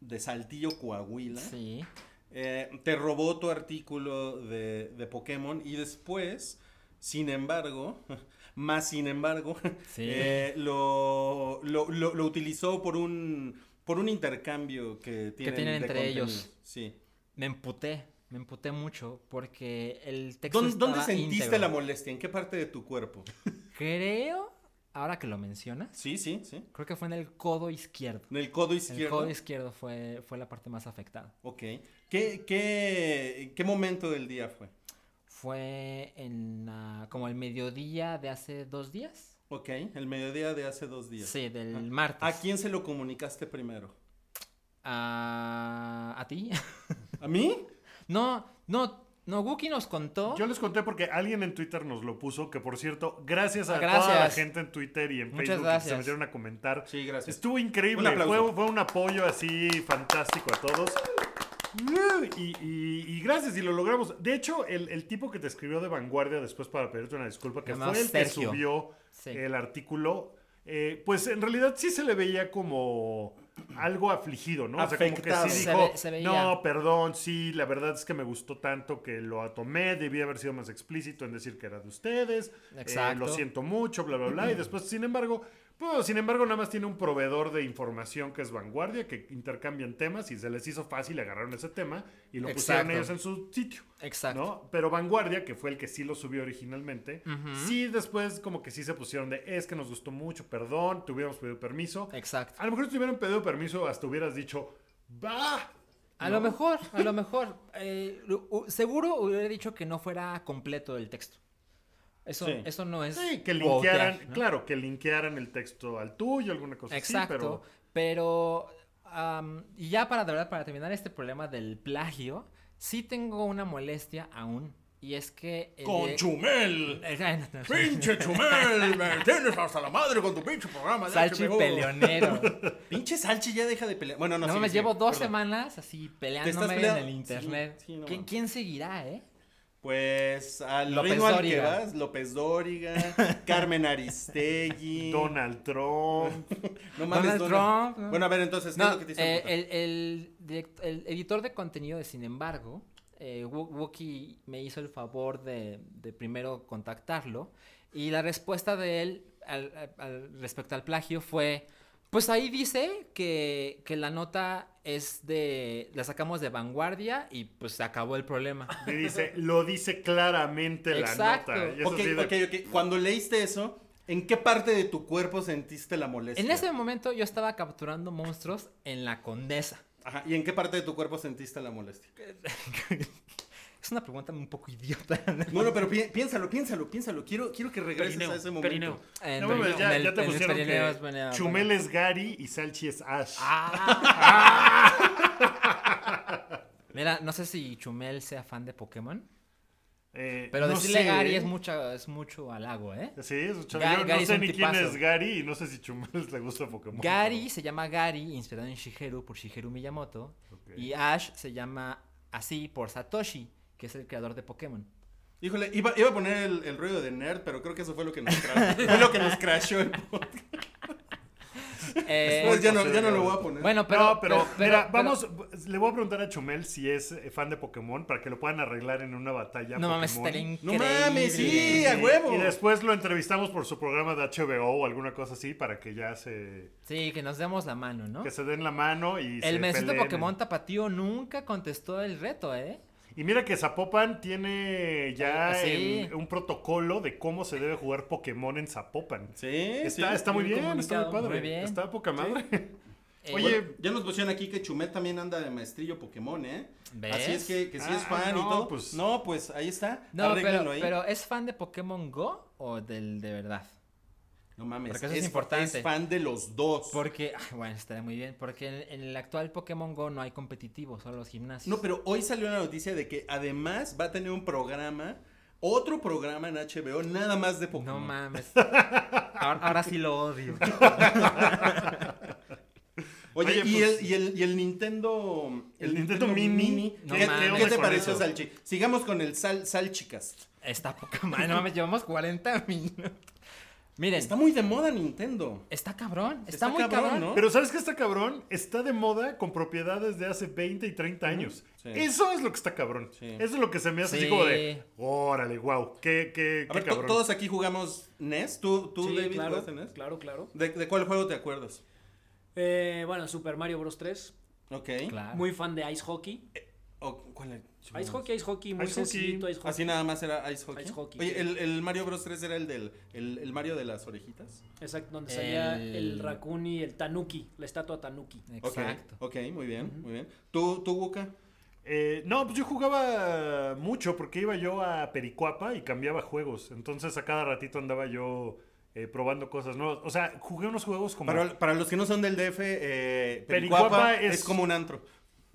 de Saltillo, Coahuila, Sí. eh, te robó tu artículo de, de Pokémon y después, sin embargo, más sin embargo, Sí. eh, lo, lo, lo- lo utilizó por un, por un intercambio que tienen, tienen de entre contenido. ellos. Sí. Me emputé, me emputé mucho porque el texto ¿Dónde, dónde estaba sentiste íntegro. la molestia? ¿En qué parte de tu cuerpo? Creo, ahora que lo mencionas, Sí, sí, sí. creo que fue en el codo izquierdo. En el codo El izquierdo. codo izquierdo fue, fue la parte más afectada. Ok. ¿Qué, qué, ¿Qué momento del día fue? Fue en la- como el mediodía de hace dos días. Ok, el mediodía de hace dos días. Sí, del Ah, martes. ¿A quién se lo comunicaste primero? A, a ti. ¿A mí? no, no, no, Wookie nos contó. Yo les conté porque alguien en Twitter nos lo puso, que por cierto, gracias a Ah, toda la gente en Twitter y en Muchas Facebook que se metieron a comentar. Sí, gracias. Estuvo increíble, Un fue, fue un apoyo así fantástico a todos. Y, y- y gracias, y lo logramos. De hecho, el, el tipo que te escribió de vanguardia después para pedirte una disculpa, que fue el Sergio. que subió Sí. el artículo, eh, pues en realidad sí se le veía como algo afligido, ¿no? O sea, como que sí Se dijo, ve- se veía. no, perdón, sí, la verdad es que me gustó tanto que lo tomé, debí haber sido más explícito en decir que era de ustedes, eh, Exacto. lo siento mucho, bla, bla, bla, y después, sin embargo, pues, sin embargo, nada más tiene un proveedor de información que es Vanguardia, que intercambian temas y se les hizo fácil, agarraron ese tema y lo pusieron ellos en su sitio. Exacto. ¿no? Pero Vanguardia, que fue el que sí lo subió originalmente, sí después como que sí se pusieron de, es que nos gustó mucho, perdón, te hubiéramos pedido permiso. Exacto. A lo mejor si te hubieran pedido permiso, hasta hubieras dicho, va. A lo mejor, a lo mejor. eh, seguro hubiera dicho que no fuera completo el texto. Eso, Sí. eso no es. Sí, que quotear, linkearan, ¿no? claro, que linkearan el texto al tuyo, alguna cosa Exacto. así, pero... pero. am, y ya para de verdad, para terminar este problema del plagio, sí tengo una molestia aún. Y es que. el ¡Con de- Chumel! Eh, no, no, ¡Pinche Chumel! ¡Me tienes hasta la madre con tu pinche programa! de Salchi HBO. peleonero. Pinche Salchi ya deja de pelear. Bueno, no, No, sigue, me sigue, llevo dos perdón. semanas así peleándome en el internet. Sí, sí, no ¿Quién, mames. quién seguirá, eh? Pues al López ritmo al que vas, López Dóriga, Carmen Aristegui. Donald Trump. No mames, Donald Donald- Trump, ¿no? Bueno, a ver, entonces, ¿qué es No, lo que te hizo eh, el, el editor de contenido de Sin embargo, eh, Wo- Wookie me hizo el favor de, de primero contactarlo y la respuesta de él al- respecto al plagio fue, pues ahí dice que, que la nota es de, la sacamos de vanguardia y pues se acabó el problema. Y dice, lo dice claramente la Exacto. nota. De-. Cuando leíste eso, ¿en qué parte de tu cuerpo sentiste la molestia? En ese momento yo estaba capturando monstruos en la condesa. Ajá, ¿y en qué parte de tu cuerpo sentiste la molestia? Es una pregunta un poco idiota. No, no, pero pi- piénsalo, piénsalo, piénsalo. Quiero, quiero que regreses Perineo, a ese momento. perineo. En No el- ya, en el- ya te pusieron Pirineos, que bueno, Chumel es Gary y Salchi es Ash. Mira, no sé si Chumel sea fan de Pokémon, Eh, pero no decirle sé, Gary es mucho, es mucho halago, ¿eh? Sí, es chavo. Gary- Yo Gary no sé ni quién es Gary y no sé si Chumel le gusta Pokémon. Gary se llama Gary, inspirado en Shigeru por Shigeru Miyamoto, y Ash se llama así por Satoshi, que es el creador de Pokémon. Híjole, iba, iba a poner el, el ruido de nerd, pero creo que eso fue lo que nos crashó. fue lo que nos crashó el podcast. Eh, Pues ya no, ya no lo voy a poner. bueno, pero, no, pero, mira, pero- vamos, le voy a preguntar a Chumel si es eh, fan de Pokémon para que lo puedan arreglar en una batalla. No mames, estaría no increíble. mames, sí, a Y- huevo. Y después lo entrevistamos por su programa de HBO o alguna cosa así para que ya se, Sí, que nos demos la mano, ¿no? que se den la mano y se El mesito peleen. Pokémon Tapatío nunca contestó el reto, ¿eh? Y mira que Zapopan tiene ya Sí. el- un protocolo de cómo se debe jugar Pokémon en Zapopan. Sí, Está, sí. está muy bien bien, está muy padre. Muy bien. Está poca madre. Eh, Oye, Bueno, ya nos pusieron aquí que Chumet también anda de maestrillo Pokémon, ¿eh? ¿Ves? Así es que, que sí Ah, es fan y no, todo. pues- No, pues ahí está. No, pero, ahí. pero ¿es fan de Pokémon Go o del de verdad? No mames. porque eso es importante. Es fan de los dos. Porque, ah, bueno, estaría muy bien, porque en, en el actual Pokémon Go no hay competitivo, solo los gimnasios. No, pero hoy salió la noticia de que además va a tener un programa, otro programa en HBO, nada más de No Pokémon. mames. Ahora, ahora sí lo odio. Oye, Oye, y, pues- el, y, el, y el Nintendo. El Nintendo Mini, No ¿Qué, mames. ¿qué te pareció? Salchi? Sigamos con el sal, Salchicast. Está poca madre, no mames, llevamos 40 minutos. Miren, Está muy de moda Nintendo. está cabrón, está, Está muy cabrón, cabrón, ¿no? Pero ¿sabes qué está cabrón? Está de moda con propiedades de hace 20 y 30 años. sí. Eso es lo que está cabrón. Sí. Eso es lo que se me hace así Sí. como de, órale, wow, qué, qué, A qué ver, to- cabrón. todos aquí jugamos NES. ¿Tú, tú Sí, David, claro, jugaste NES? claro, claro. ¿De, de cuál juego te acuerdas? Eh, bueno, Super Mario Bros. 3. Ok. Claro. Muy fan de Ice Hockey. O- ¿cuál era? Ice Hockey, Ice Hockey, muy Ice Hockey. sencillito Ice Hockey. Así nada más era Ice Hockey. Ice Hockey, Oye, sí. el, el Mario Bros 3 era el del el, el Mario de las orejitas. Exacto, donde salía El- Raccoon y el Tanuki, la estatua Tanuki. Exacto. Ok, ok, muy bien, muy bien. ¿Tú, tú? Eh, no, pues yo jugaba mucho porque iba yo a Pericuapa y cambiaba juegos. Entonces a cada ratito andaba yo eh, probando cosas nuevas. O sea, jugué unos juegos como... Para, para los que no son del DF, eh, Pericuapa Pericuapa es- es... como un antro.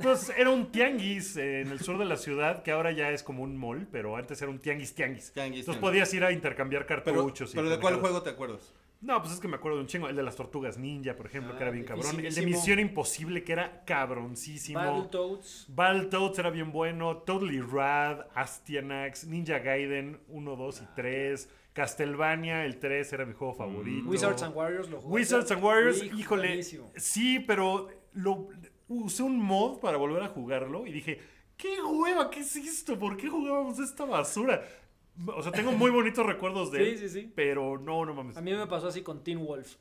Pues era un tianguis eh, en el sur de la ciudad que ahora ya es como un mall, pero antes era un tianguis tianguis. Tianguis, Entonces tianguis. podías ir a intercambiar Pero, cartuchos. y pero ¿de cuál juego te acuerdas? No, pues es que me acuerdo de un chingo. El de las tortugas ninja, por ejemplo, Ah, que era bien cabrón. El de. Misión Imposible, que era cabroncísimo. Battletoads. Battletoads era bien bueno. Totally Rad, Astyanax, Ninja Gaiden 1, 2 y 3. Castlevania, el 3 era mi juego favorito. Wizards and Warriors lo jugaste. Wizards and Warriors, híjole. buenísimo. Sí, pero lo, usé un mod para volver a jugarlo y dije, ¿qué hueva? ¿Qué es esto? ¿Por qué jugábamos esta basura? O sea, tengo muy bonitos recuerdos de Sí, él, sí, sí. pero no, no mames. A mí me pasó así con Teen Wolf.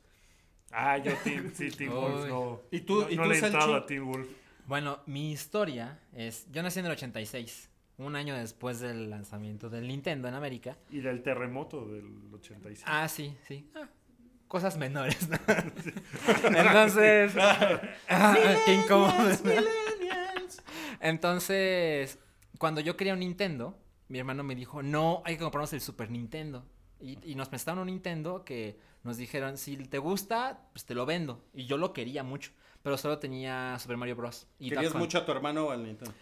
Ah, yo Teen, sí, Teen Wolf, no. ¿Y tú- no, y no tú, le he entrado a Teen Wolf. Bueno, mi historia es, yo nací en el 86, un año después del lanzamiento del Nintendo en América. Y del terremoto del 85. Ah, sí, sí. Ah, cosas menores. ¿no? Entonces, ah, qué incómodo. Entonces, cuando yo quería un Nintendo, mi hermano me dijo, no, hay que comprarnos el Super Nintendo. Y, y nos prestaron un Nintendo que nos dijeron, si te gusta, pues te lo vendo. Y yo lo quería mucho, pero solo tenía Super Mario Bros. Y ¿Querías mucho a tu hermano o al Nintendo?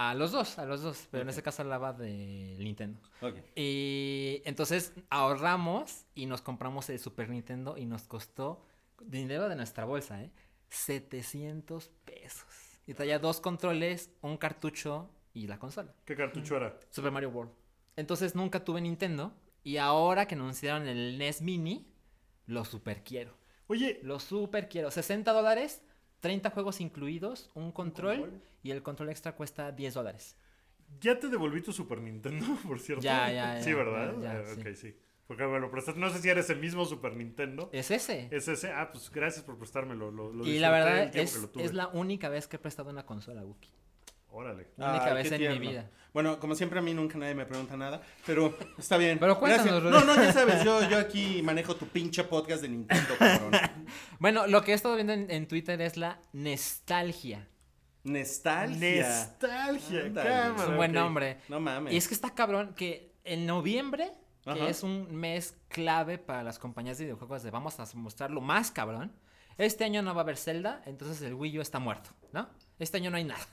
A los dos, a los dos, pero en ese caso hablaba de Nintendo. Ok. Y entonces ahorramos y nos compramos el Super Nintendo y nos costó dinero de nuestra bolsa, ¿eh? 700 pesos. Y traía dos controles, un cartucho y la consola. ¿Qué cartucho era? Super Mario World. Entonces nunca tuve Nintendo y ahora que anunciaron el NES Mini, lo super quiero. Oye, Lo super quiero. 60 dólares, 30 juegos incluidos, un control, y el control extra cuesta 10 dólares. ¿ya te devolví tu Super Nintendo, por cierto? Ya, ya, Sí, ya, ¿verdad? ya, ya, Ah, sí. Ok, sí. Porque me lo prestaste. No sé si eres el mismo Super Nintendo. Es ese. ¿Es ese? Ah, pues gracias por prestármelo. Lo, lo y la verdad es, es la única vez que he prestado una consola, Wookie. Órale. La única Ay, vez en tierno. mi vida. Bueno, como siempre a mí nunca nadie me pregunta nada, pero está bien. Pero cuéntanos, Gracias. No, no, ya sabes, yo, yo aquí manejo tu pinche podcast de Nintendo, cabrón. Bueno, lo que he estado viendo en, en Twitter es la nostalgia. Nostalgia. Nostalgia. Es un buen nombre. No mames. Y es que está cabrón que en noviembre, que Ajá. es un mes clave para las compañías de videojuegos de vamos a mostrar lo más cabrón. Este año no va a haber Zelda, entonces el Wii U está muerto, ¿no? Este año no hay nada.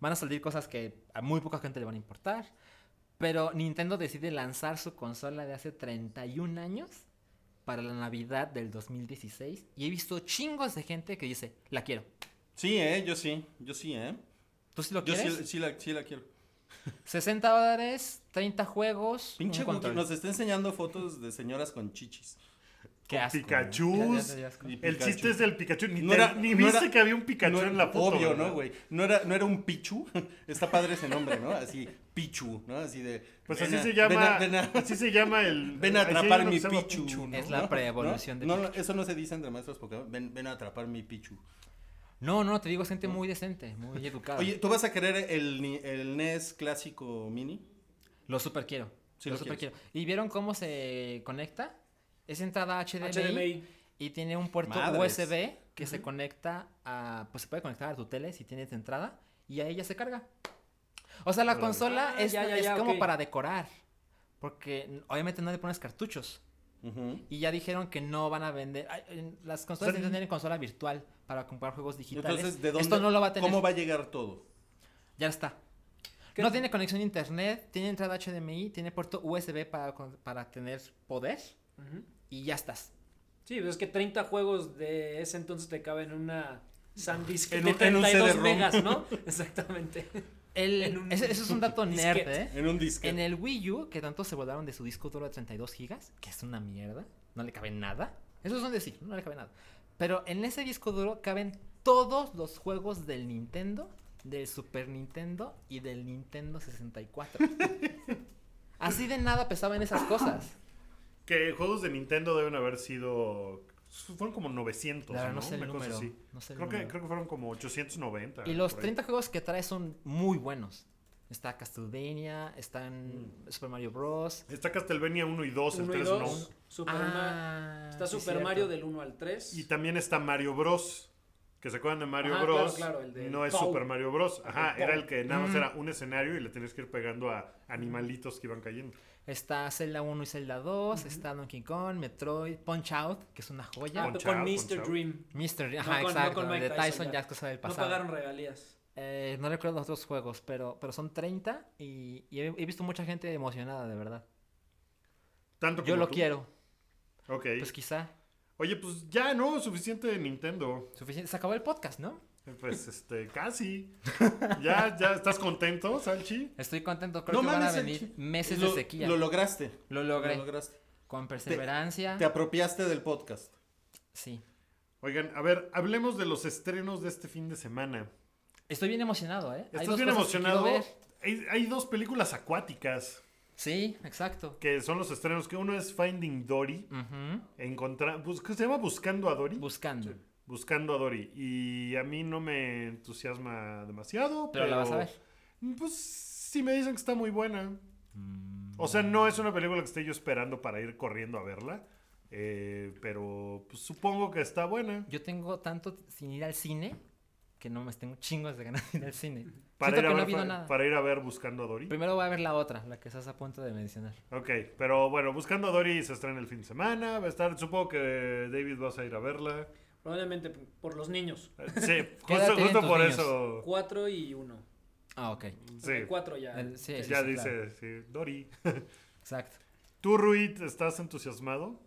Van a salir cosas que a muy poca gente le van a importar. Pero Nintendo decide lanzar su consola de hace 31 años para la Navidad del 2016. Y he visto chingos de gente que dice, la quiero. Sí, eh, yo sí, yo sí, eh. ¿Tú sí lo Yo quieres? sí, sí la, sí la quiero. 60 dólares, 30 juegos. Pinche un control. nos está enseñando fotos de señoras con chichis. Qué asco. Y El Pikachu. chiste es del Pikachu. Ni, No te- era- ni no viste era- que había un Pikachu No, en la foto. Obvio. ¿no, güey? No era, no era un Pichu. Está padre ese nombre, ¿no? Así, Pichu, ¿no? Así de. Pues así a- se llama. Ven a, ven a- Así se llama el. ven a atrapar mi Pichu. ¿no? Es la ¿no? preevolución de no, Pikachu. No, eso no se dice entre maestros Pokémon. Ven, ven a atrapar mi Pichu. No, no, te digo, es gente muy decente, muy educada. Oye, ¿tú vas a querer el, NES clásico mini? Lo super quiero. Sí, lo lo super quieres. quiero. ¿Y vieron cómo se conecta? Es entrada HDMI, HDMI. y tiene un puerto Madres. USB que se conecta a. Pues se puede conectar a tu tele si tienes entrada y ahí ya se carga. O sea, la consola Ah, es, ya, ya, es ya, como para decorar. Porque obviamente no le pones cartuchos. Y ya dijeron que no van a vender. ay, en- Las consolas O sea, tienen consola virtual para comprar juegos digitales. Entonces, ¿de dónde? Esto no lo va a tener. ¿Cómo va a llegar todo? Ya está. ¿Qué? No tiene conexión a internet, tiene entrada HDMI, tiene puerto USB para, para tener poder Ujú. Y ya estás. Sí, pues es que 30 juegos de ese entonces te caben en una SanDisk En de un- en un 32 CD-ROM. megas, ¿no? Exactamente. El, En un ese, ese es un dato nerd, disquete. ¿eh? En un disco. En el Wii U, que tanto se volaron de su disco duro de 32 gigas, que es una mierda, no le cabe nada. Eso es un decir, no le cabe nada. Pero en ese disco duro caben todos los juegos del Nintendo, del Super Nintendo y del Nintendo 64. Así de nada pesaban esas cosas. Que juegos de Nintendo deben haber sido. Fueron como 900. La verdad, ¿no? no sé el Una cosa número, así. no sé el creo, que, número. creo que fueron como 890. Y los por ahí. 30 juegos que trae son muy buenos. Está Castlevania, están Super Mario Bros. Está Castlevania 1 y 2, el 1 y 3 2, no. Super Ah, Está sí, Super cierto. Mario del 1 al 3. Y también está Mario Bros. Que se acuerdan de Mario Ajá, Bros. claro, claro, el del no es Pou. Super Mario Bros. Ajá, El era Pou. el que nada más Mm. era un escenario y le tenías que ir pegando a animalitos que iban cayendo. Está Zelda 1 y Zelda 2, está Donkey Kong, Metroid, Punch Out, que es una joya. Ah, Punch con Out, Mr. Dream. Mr. Ajá, con- no exacto. con Mike de Tyson, Tyson ya. ya es cosa del No pasado. pagaron regalías. Eh, no recuerdo los otros juegos, pero, pero son 30 y, y he, he visto mucha gente emocionada, de verdad. Tanto Yo lo tú. quiero. Ok. Pues quizá. Oye, pues ya, ¿no? Suficiente de Nintendo. Suficiente. Se acabó el podcast, ¿no? Pues, este, casi. ¿Ya, ya estás contento, Salchi? Estoy contento. Creo No que van a mames, venir meses lo, de sequía. Lo lograste. Lo logré. Lo lograste. Con perseverancia. Te apropiaste del podcast. Sí. Oigan, a ver, hablemos de los estrenos de este fin de semana. Estoy bien emocionado, ¿eh? Hay ¿Estás dos bien emocionado? Hay, hay dos películas acuáticas Sí, exacto. que son los estrenos, que uno es Finding Dory, encontrar, bus- ¿qué se llama? Buscando a Dory. Buscando. Buscando a Dory. Y a mí no me entusiasma demasiado, pero... Pero la vas a ver. Pues sí me dicen que está muy buena. O sea, no es una película que esté yo esperando para ir corriendo a verla. eh, pero pues, supongo que está buena. Yo tengo tanto sin ir al cine que no me tengo chingos de ganas de ir al cine. Para Siento ir, a que no ver, ha habido fa- nada. para ir a ver Buscando a Dory. Primero voy a ver la otra, la que estás a punto de mencionar. Ok, pero bueno, Buscando a Dory se estrena el fin de semana. Va a estar, supongo que David vas a ir a verla. Probablemente por los niños. Eh, Sí, ¿Qué edad justo, justo por niños? eso. 4 y 1. Ah, ok. Sí, 4 ya. El- sí, sí, ya sí, dice, claro. sí, Dory. Exacto. ¿Tú, Ruid, estás entusiasmado?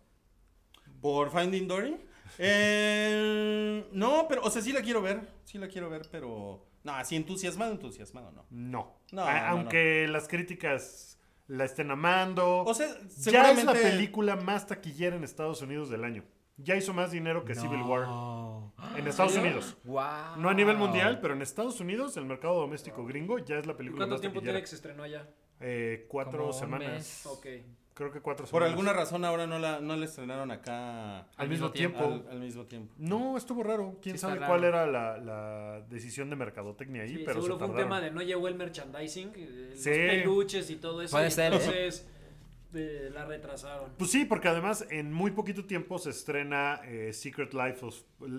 ¿Por Finding Dory? Eh, no, pero, o sea, sí la quiero ver. Sí la quiero ver, pero. No, así entusiasmado, entusiasmado, no. No. No, A- no, aunque las críticas la estén amando. O sea, ya es la película más taquillera en Estados Unidos del año. Ya hizo más dinero que Civil War en Estados Unidos. Wow. No a nivel mundial, pero en Estados Unidos, el mercado doméstico gringo, ya es la ¿Y película cuánto más tiempo tiene que se estrenó allá? Eh, cuatro Como un semanas. mes. Ok. Creo que cuatro Por semanas. alguna razón ahora no la, no la estrenaron acá Al mismo tiempo. al, al mismo tiempo. No, estuvo raro. ¿Quién Sí, sabe raro. cuál era la, la decisión de mercadotecnia ahí? Sí, pero seguro se fue un tema de no llegó el merchandising, eh, los Sí. peluches y todo eso. Puede y ser, ¿eh? entonces eh, la retrasaron. Pues sí, porque además en muy poquito tiempo se estrena eh, Secret Life of,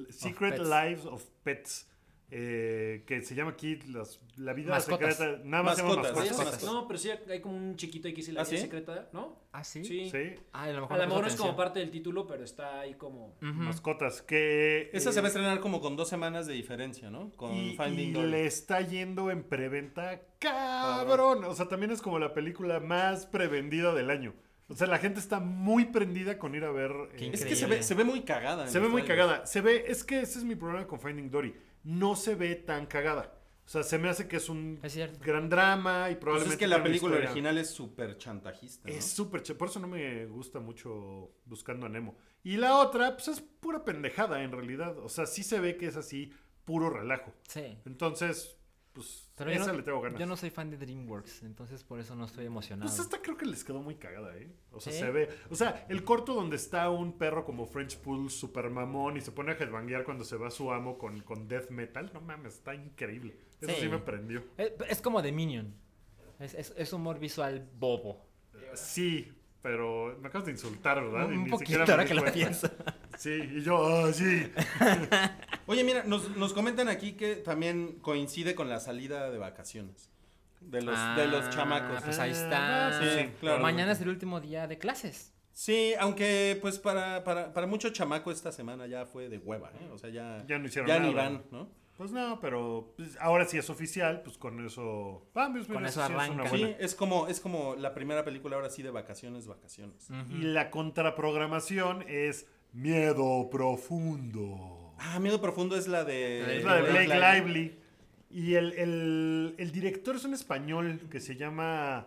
Secret. Lives of Pets. Eh, que se llama aquí las- la vida Mascotas. secreta. Nada más se llama Mascotas, mascotas. Mascotas. No, pero sí hay como un chiquito aquí que sí la ¿Ah, vida sí? secreta, ¿no? ¿Ah, sí? Sí. Sí, Ah, a lo mejor, A lo no mejor no puse es como parte del título, pero está ahí como... Mascotas. Que, Esa eh, se va a estrenar como con dos semanas de diferencia, ¿no? Con y, Finding y Dory. le está yendo en preventa cabrón. O sea, también es como la película más prevendida del año. O sea, la gente está muy prendida con ir a ver. Eh, Es que se ve, se ve muy cagada. Se ve muy cagada. Se ve, es que ese es mi problema con Finding Dory. No se ve tan cagada. O sea, se me hace que es un Es gran drama y Pues probablemente. es que la película historia- original es súper chantajista. ¿no? Es súper ch- Por eso no me gusta mucho Buscando a Nemo. Y la otra, pues es pura pendejada en realidad. O sea, sí se ve que es así, puro relajo. Sí. Entonces, pues Pero yo esa no, le tengo ganas. yo no soy fan de DreamWorks, entonces por eso no estoy emocionado. Pues esta creo que les quedó muy cagada, ¿eh? O sea, se ve. O sea, el corto donde está un perro como French Pool super mamón y se pone a headbanguear cuando se va su amo con, con death metal. No mames, está increíble. Eso sí, Sí. me prendió. Es, es como de Minion. Es, es- es humor visual bobo. Sí, pero me acabas de insultar, ¿verdad? Y Un ni poquito siquiera ahora que lo pienso. Sí, y yo, ah, sí. Oye, mira, nos, nos comentan aquí que también coincide con la salida de vacaciones. De los, de los Ah, chamacos. Pues ahí Ah, está. sí, claro. Mañana es el último día de clases. Sí, aunque pues para, para, para mucho chamaco esta semana ya fue de hueva, ¿eh? O sea, ya, Ya no hicieron ya ni nada. van, ¿no? Pues no, pero pues, ahora sí es oficial, pues con eso. Ah, pues, mira, Con eso sí es una arranca. buena. Sí, es como, es como la primera película ahora sí de vacaciones, vacaciones. Y la contraprogramación es Miedo Profundo. Ah, Miedo Profundo es la de... Es la de Blake Lively. Y el, el- el director es un español que se llama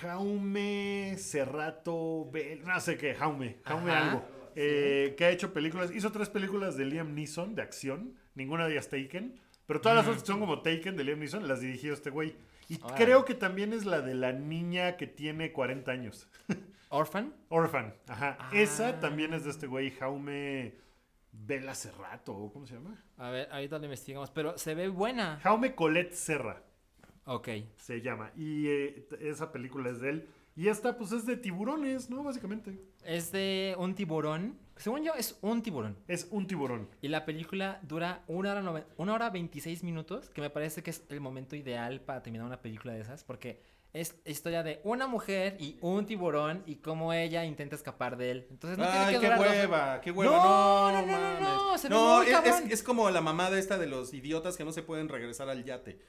Jaume Serrato Bel- no sé qué, Jaume, Jaume Ajá, algo. eh, que ha hecho películas, hizo tres películas de Liam Neeson de acción, ninguna de ellas Taken, pero todas las otras que son como Taken de Liam Neeson las dirigió este güey. Y creo que también es la de la niña que tiene 40 años. Orphan. Orphan, ajá. Ah. Esa también es de este güey, Jaume Vela Serrato, ¿o ¿cómo se llama? A ver, ahorita lo investigamos, pero se ve buena. Jaume Colette Serra Ok. se llama. Y eh, esa película es de él. Y esta, pues, es de tiburones, ¿no? Básicamente. Es de un tiburón. Según yo, es un tiburón. Es un tiburón. Y la película dura una hora, una hora 26 minutos, que me parece que es el momento ideal para terminar una película de esas, porque es historia de una mujer y un tiburón y cómo ella intenta escapar de él. Entonces no Ay, tiene que qué durar dos- hueva, qué hueva. No, No, no, no, no, no, se No, es- es como la mamada esta de los idiotas que no se pueden regresar al yate.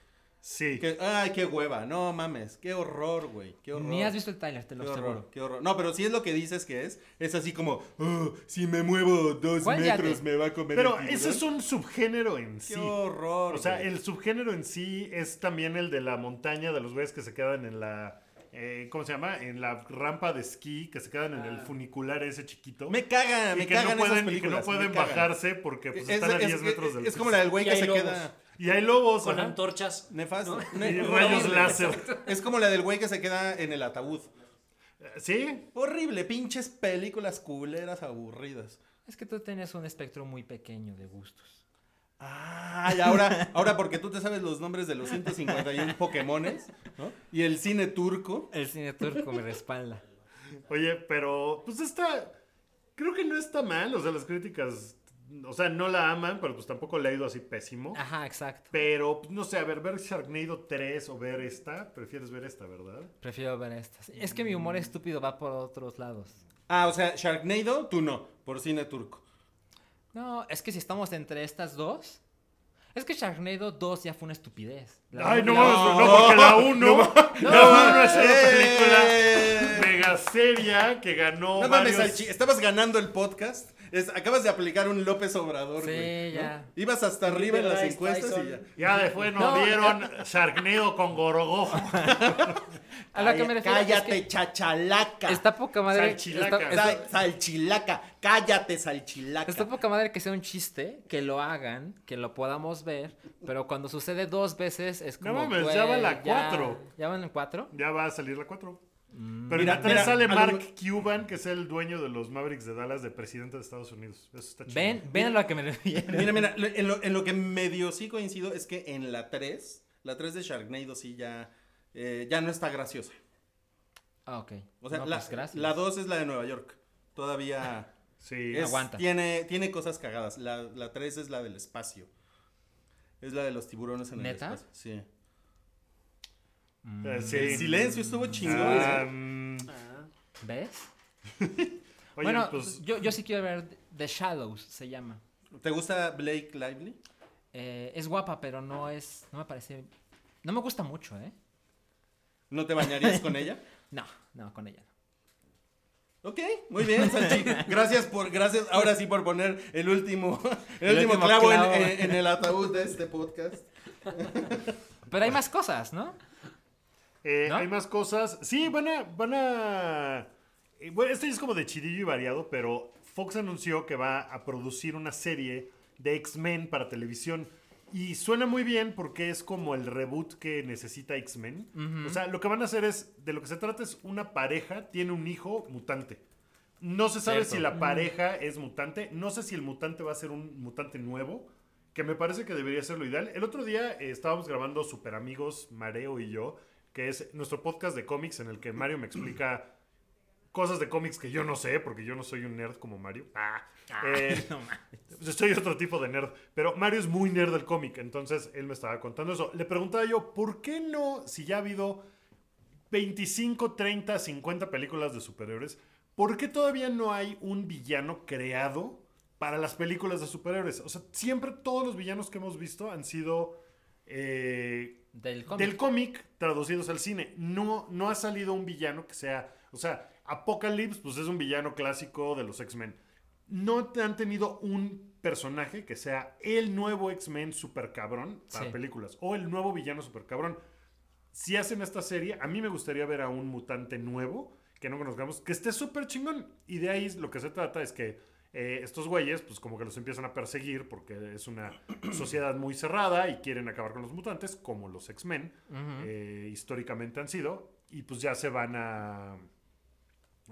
Sí. Que- ay, qué hueva. No mames, qué horror, güey. Qué horror. Ni has visto el trailer, te lo Qué aseguro. horror, qué horror. No, pero si es lo que dices que es, es así como, "Oh, si me muevo dos ¿Cuál metros me va a comer Pero el ese tiburón". es un subgénero en Qué sí. horror. O sea, güey. el subgénero en sí es también el de la montaña, de los güeyes que se quedan en la. eh, ¿Cómo se llama? En la rampa de esquí, que se quedan en el funicular ese chiquito. Me cagan, y me que cagan no pueden, esas y que no pueden bajarse porque pues, Es, están a es- 10 metros del es como la del güey que se lobos. queda Y hay lobos. Con ajá. antorchas. nefasto. Y Ne- rayos horrible. láser. Es como la del güey que se queda en el ataúd. ¿Sí? Horrible, pinches películas culeras aburridas. Es que tú tienes un espectro muy pequeño de gustos. Ah, y ahora, ahora porque tú te sabes los nombres de los 151 Pokémones, ¿no? Y el cine turco. El cine turco me respalda. Oye, pero pues esta creo que no está mal, o sea, las críticas, o sea, no la aman, pero pues tampoco le ha ido así pésimo. Ajá, exacto. Pero pues, no sé, a ver, ver Sharknado 3 o ver esta, prefieres ver esta, ¿verdad? Prefiero ver estas. Es que mi humor estúpido va por otros lados. Ah, o sea, Sharknado, tú no, por cine turco. No, es que si estamos entre estas dos. Es que Sharknado 2 ya fue una estupidez. La- Ay, no mames, no, porque la 1, la 1 es una película ¡Eh! mega seria que ganó No mames, varios... Estabas ganando el podcast. Es- acabas de aplicar un López Obrador, Sí. ¿no? ya. Ibas hasta arriba en las encuestas y ya. Ya después nos No. dieron Sharknado con Gorogojo. A lo que me refiero es Cállate, que chachalaca. está poca madre. Salchilaca. Está, está- Sal- salchilaca. Cállate, salchilaca. está poca madre que sea un chiste, que lo hagan, que lo podamos ver, pero cuando sucede dos veces es No como. mames, ya va la ya- cuatro. ¿Ya van en cuatro? Ya va a salir la 4. Mm. Pero Mira, en la 3 mira, sale Mark Cuban, que es el dueño de los Mavericks de Dallas, de presidente de Estados Unidos. Eso está chido. Ven, ven a lo que me refiero. Mira, mira, en lo, en lo que medio sí coincido es que en la 3, la 3 de Sharknado sí ya, eh, ya no está graciosa. Ah, ok. O sea, No, la, pues, la 2 es la de Nueva York. Todavía Sí. es- aguanta. Tiene, tiene cosas cagadas. La, la 3 es la del espacio. Es la de los tiburones en ¿Neta? el espacio. Sí. Mm, Eh, sí. El silencio estuvo chingón. Ah, mm. ¿Ves? oye, bueno, pues. yo, yo sí quiero ver The Shadows, se llama. ¿Te gusta Blake Lively? Eh, es guapa, pero no es. No me parece. No me gusta mucho, ¿eh? ¿No te bañarías con ella? No, no, con ella no. Ok, muy bien, Sanchi. Gracias por, gracias ahora sí por poner el último, el, El último último clavo, en- clavo. En, en el ataúd de este podcast. Pero hay más cosas, ¿no? Eh, ¿No? Hay más cosas. Sí, van a. Van a eh, bueno, ya es como de chidillo y variado, pero Fox anunció que va a producir una serie de X-Men para televisión. Y suena muy bien porque es como el reboot que necesita X-Men. O sea, lo que van a hacer es. De lo que se trata es una pareja tiene un hijo mutante. No se sabe Cierto. si la pareja es mutante. No sé si el mutante va a ser un mutante nuevo. Que me parece que debería ser lo ideal. El otro día eh, estábamos grabando Super Amigos, Mareo y yo, que es nuestro podcast de cómics en el que Mario me explica cosas de cómics que yo no sé, porque yo no soy un nerd como Mario. Ah, eh, soy otro tipo de nerd. Pero Mario es muy nerd del cómic, entonces él me estaba contando eso. Le preguntaba yo, ¿por qué no, si ya ha habido 25, 30, 50 películas de superhéroes, ¿por qué todavía no hay un villano creado para las películas de superhéroes? O sea, siempre todos los villanos que hemos visto han sido eh, Del cómic. del cómic traducidos al cine. No, no ha salido un villano que sea, o sea, Apocalypse pues es un villano clásico de los X-Men. No te han tenido un personaje que sea el nuevo X-Men super cabrón para Sí. películas o el nuevo villano super cabrón. Si hacen esta serie, a mí me gustaría ver a un mutante nuevo que no conozcamos, que esté súper chingón. Y de ahí lo que se trata es que eh, estos güeyes, pues como que los empiezan a perseguir porque es una sociedad muy cerrada y quieren acabar con los mutantes, como los X-Men eh, históricamente han sido. Y pues ya se van a...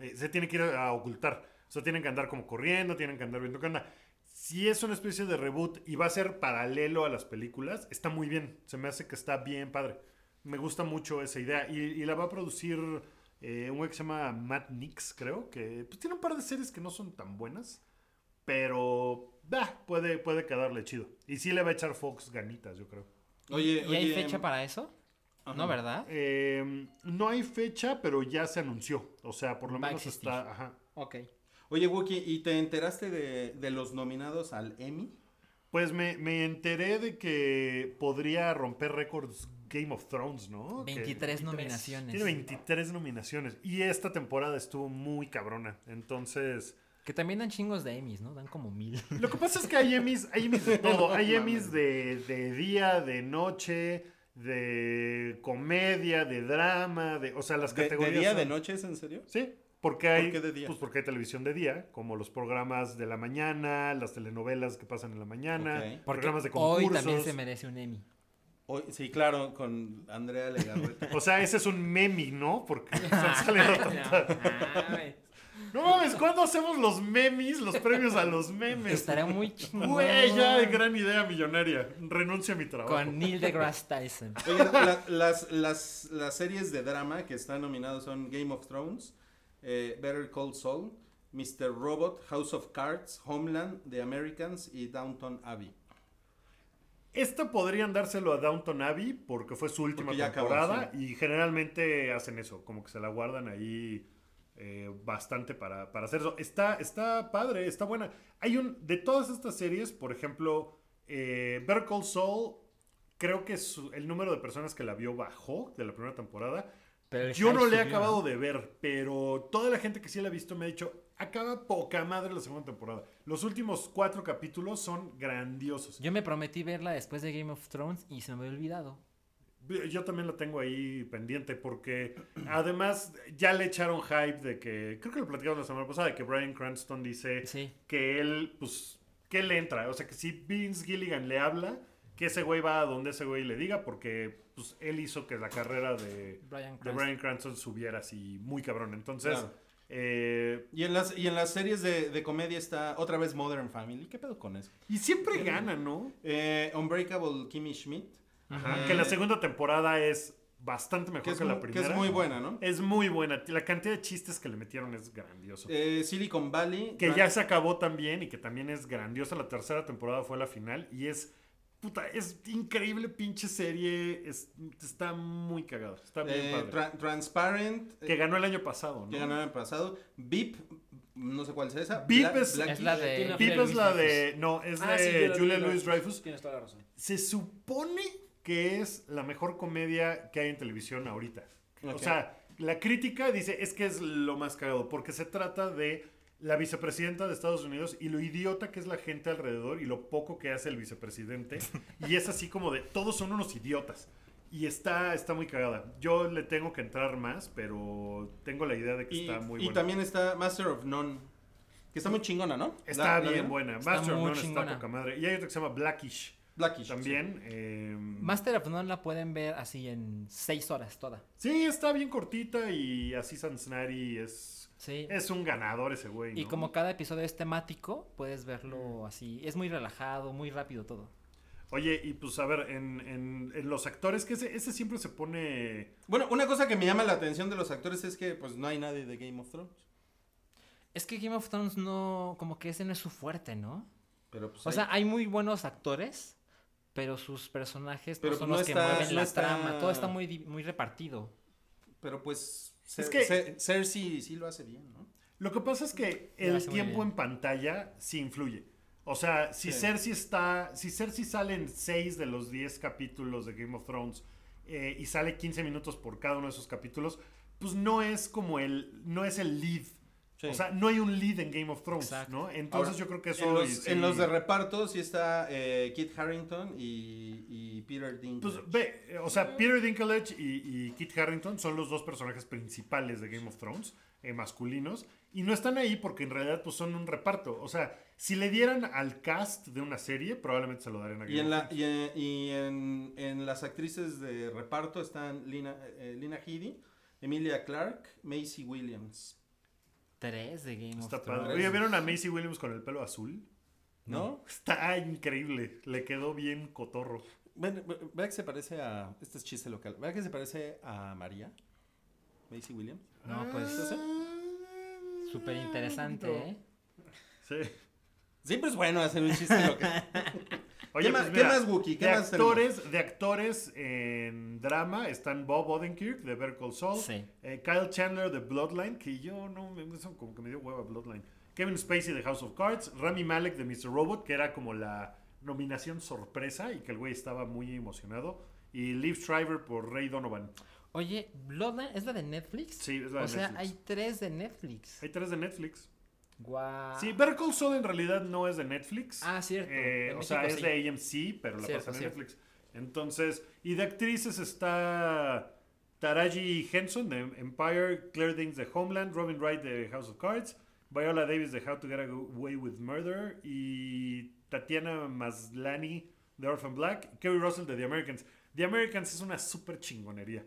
eh, se tienen que ir a ocultar. O sea, tienen que andar como corriendo, tienen que andar viendo qué onda. Si es una especie de reboot y va a ser paralelo a las películas, está muy bien. Se me hace que está bien padre. Me gusta mucho esa idea. Y, y la va a producir un güey que se llama Matt Nix, creo. Que pues, tiene un par de series que no son tan buenas. Pero bah, puede, puede quedarle chido. Y sí le va a echar Fox ganitas, yo creo. Oye, ¿Y hay fecha para eso? Ajá. No, ¿verdad? Eh, no hay fecha, pero ya se anunció. O sea, por lo Va menos está. Ajá. Ok. Oye, Wookie, ¿y te enteraste de, de los nominados al Emmy? Pues me, me enteré de que podría romper récords Game of Thrones, ¿no? Que 23 nominaciones. Tiene 23 nominaciones. Y esta temporada estuvo muy cabrona. Entonces. Que también dan chingos de Emmys, ¿no? Dan como mil. Lo que pasa es que hay Emmys, hay Emmys de todo. Hay Emmys de, de día, de noche, de comedia, de drama, de. O sea, las ¿De, de categorías. día, son- de noche, es en serio? Sí, porque hay, qué de día? Pues porque hay televisión de día, como los programas de la mañana, las telenovelas que pasan en la mañana, programas de hoy concursos. también se merece un Emmy. Hoy, sí, claro, con Andrea Legarreta. O sea, ese es un meme, ¿no? Porque se han salido tantas- No mames, ¿cuándo hacemos los memes, los premios a los memes? Estaría muy chingón. Güey, ya, gran idea millonaria. Renuncio a mi trabajo. Con Neil deGrasse Tyson. Oye, la- las, las, las series de drama que están nominados son Game of Thrones, eh, Better Call Saul, Mr. Robot, House of Cards, Homeland, The Americans y Downton Abbey. Esta podrían dárselo a Downton Abbey porque fue su última acabó, temporada y generalmente hacen eso, como que se la guardan ahí eh, bastante para, para hacer eso. Está, está padre, está buena. Hay un, de todas estas series, por ejemplo, eh, Better Call Saul, creo que su- el número de personas que la vio bajó de la primera temporada. Pero Yo no le he acabado de ver, pero toda la gente que sí la ha visto me ha dicho, acaba poca madre la segunda temporada. Los últimos cuatro capítulos son grandiosos. Yo me prometí verla después de Game of Thrones y se me había olvidado. Yo también lo tengo ahí pendiente porque además ya le echaron hype de que, creo que lo platicamos la semana pasada, de que Brian Cranston dice Sí. que él, pues, que él entra. O sea, que si Vince Gilligan le habla, que ese güey va a donde ese güey le diga porque, pues, él hizo que la carrera de, Bryan de Cranston. Brian Cranston subiera así muy cabrón. Entonces, Claro. eh, Y en las, y en las series de, de comedia está otra vez Modern Family. ¿Qué pedo con eso? y siempre gana, ¿no? Eh, Unbreakable Kimmy Schmidt. Ajá, que la segunda temporada es bastante mejor que que, la mu- que primera. es muy buena, ¿no? Es muy buena. La cantidad de chistes que le metieron es grandioso. Eh, Silicon Valley. que ya se acabó también y que también es grandiosa. La tercera temporada fue la final y es. Puta, es increíble pinche serie. es- está muy cagada. Está bien eh, padre. Tra- Transparent. que eh, ganó el año pasado, que ¿no? ganó el año pasado. VIP. No sé cuál es esa. VIP Bla- es-. Es la de- Julia es la de. No, es Ah, de Julia Julia Louis-Dreyfus. Louis Dreyfus. Tienes toda la razón. Se supone que es la mejor comedia que hay en televisión ahorita. O sea, la crítica dice es que es lo más cagado porque se trata de la vicepresidenta de Estados Unidos y lo idiota que es la gente alrededor y lo poco que hace el vicepresidente. y es así como de, todos son unos idiotas. Y está, está muy cagada. Yo le tengo que entrar más, pero tengo la idea de que Y, está muy y buena. también está Master of None, que está muy chingona, ¿no? Está ¿La- la bien buena. Está Master of None está chingona. poca madre. Y hay otra que se llama Blackish. Blackish. También. eh, Master of None la pueden ver así en 6 horas toda. sí, está bien cortita y así Cincinnati es, Sí. es un ganador ese güey. Y como cada episodio es temático, puedes verlo así. Es muy relajado, muy rápido todo. Oye, y pues a ver, en, en- en los actores, que ese, ese siempre se pone... Bueno, una cosa que me llama la atención de los actores es que pues no hay nadie de Game of Thrones. Es que Game of Thrones no, como que ese no es su fuerte, ¿no? Pero pues O hay- sea, hay muy buenos actores, pero sus personajes Pero no son no los que mueven no la está- trama. Todo está muy, muy repartido. pero pues Es que- Cer- Cersei sí lo hace bien, ¿no? Lo que pasa es que el tiempo en pantalla sí influye. O sea, si Sí. Cersei está. Si Cersei sale en 6 de los 10 capítulos de Game of Thrones eh, y sale 15 minutos por cada uno de esos capítulos, pues no es como el. No es el lead. Sí. O sea, no hay un lead en Game of Thrones, Exacto. ¿no? Entonces Ahora, yo creo que eso. en, los, y sí- en los de reparto sí está eh, Kit Harrington y, y Peter Dinklage. Pues ve, o sea, Peter Dinklage y, y Kit Harrington son los dos personajes principales de Game of Thrones, eh, masculinos, y no están ahí porque en realidad pues son un reparto. O sea, si le dieran al cast de una serie, probablemente se lo darían a Game y en, of la, Thrones. y, en, y en- en las actrices de reparto están Lina, eh, Lina Headey, Emilia Clarke, Macy Williams. Tres de Game Está of Thrones. padre. Oye, ¿vieron a Macy Williams con el pelo azul? ¿No? Está increíble. Le quedó bien cotorro. Ven- Vea que se parece a. Este es chiste local. Vea que se parece a María. Macy Williams. No, pues súper interesante, ¿eh? Sí. Siempre es bueno hacer un chiste local. Oye, ¿Qué pues más- qué mira, más, Wookie? ¿Qué de más tenemos? actores, de actores en drama están Bob Odenkirk de Better Call Saul, Sí. eh, Kyle Chandler de Bloodline, que yo no, me- eso como que me dio hueva Bloodline, Kevin Spacey de House of Cards, Rami Malek de Mr. Robot, que era como la nominación sorpresa y que el güey estaba muy emocionado, y Liv Shriver por Ray Donovan. Oye, Bloodline es la de Netflix. Sí, es la o de sea, Netflix. hay tres de Netflix. Hay tres de Netflix. Sí, Better Call Saul en realidad no es de Netflix. Ah, cierto. Eh, o sea, es de AMC, pero la Cierto, pasan en cierto. Netflix. Entonces, y de actrices está Taraji Henson de Empire, Claire Danes de Homeland, Robin Wright de House of Cards, Viola Davis de How to Get Away with Murder y Tatiana Maslany de Orphan Black, Kerry Russell de The Americans. The Americans es una súper chingonería.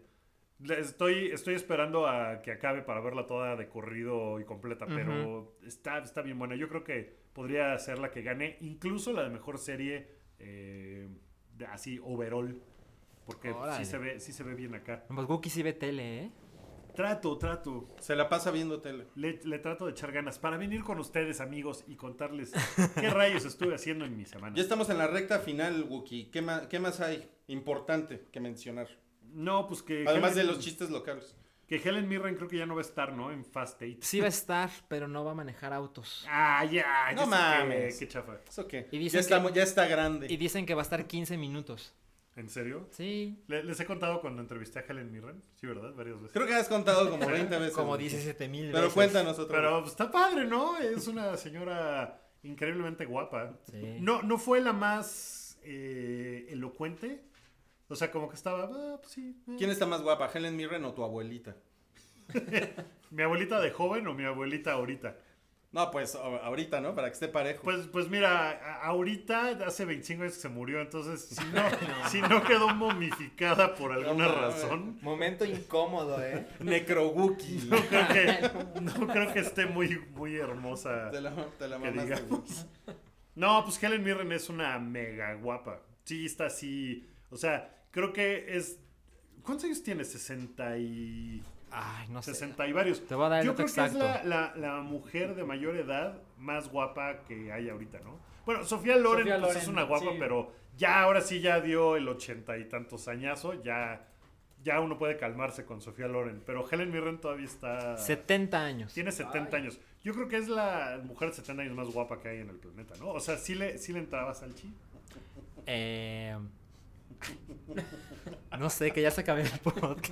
Estoy, estoy esperando a que acabe para verla toda de corrido y completa, pero está, está bien buena. Yo creo que podría ser la que gane, incluso la de mejor serie, eh, de- así, overall. Porque sí se, ve, sí se ve bien acá. Pues Wookie sí ve tele, ¿eh? Trato, trato. Se la pasa viendo tele. Le, le trato de echar ganas para venir con ustedes, amigos, y contarles qué rayos estuve haciendo en mi semana. Ya estamos en la recta final, Wookie. ¿Qué más, ¿Qué más hay importante que mencionar? No, pues que. Además de los chistes locales. Que Helen Mirren creo que ya no va a estar, ¿no? En Fast Eight. Sí va a estar, pero no va a manejar autos. Ah, ya. No ya mames. Qué chafa. ¿Eso qué? Y ya, dicen está, que- mu- ya está grande. Y dicen que va a estar 15 minutos. ¿En serio? Sí. Le- Les he contado cuando entrevisté a Helen Mirren. Sí, ¿verdad? Varias veces. Creo que has contado como 20 veces. Como Wookie. 17 mil veces. Pero cuéntanos otra Pero vez. pues, está padre, ¿no? Es una señora increíblemente guapa. Sí. No, no fue la más eh, elocuente. O sea, como que estaba, ah, pues sí. eh. ¿Quién está más guapa, Helen Mirren o tu abuelita? ¿Mi abuelita de joven o mi abuelita ahorita? No, pues ahorita, ¿no? Para que esté parejo. Pues, pues mira, ahorita hace 25 años que se murió, entonces si no, si no quedó momificada por alguna No razón, Momento incómodo, ¿eh? Necrowookie. no creo que, no creo que esté muy, muy hermosa. Te la, te la que mamaste. No, pues Helen Mirren es una mega guapa. Sí, está así. O sea, creo que es. ¿Cuántos años tiene? 60 y. Ay, no sé. 60 y varios. Te voy a dar el Yo dato creo que es exacto. la, la- la mujer de mayor edad más guapa que hay ahorita, ¿no? Bueno, Sofía Loren, Sofía pues, es una guapa, sí. pero ya ahora sí ya dio el ochenta y tantos añazo. Ya, ya uno puede calmarse con Sofía Loren. Pero Helen Mirren todavía está. 70 años. Tiene 70 años. Yo creo que es la mujer de 70 años más guapa que hay en el planeta, ¿no? O sea, sí le, sí le entraba Salchi. Eh, No sé, que ya se acabó el podcast.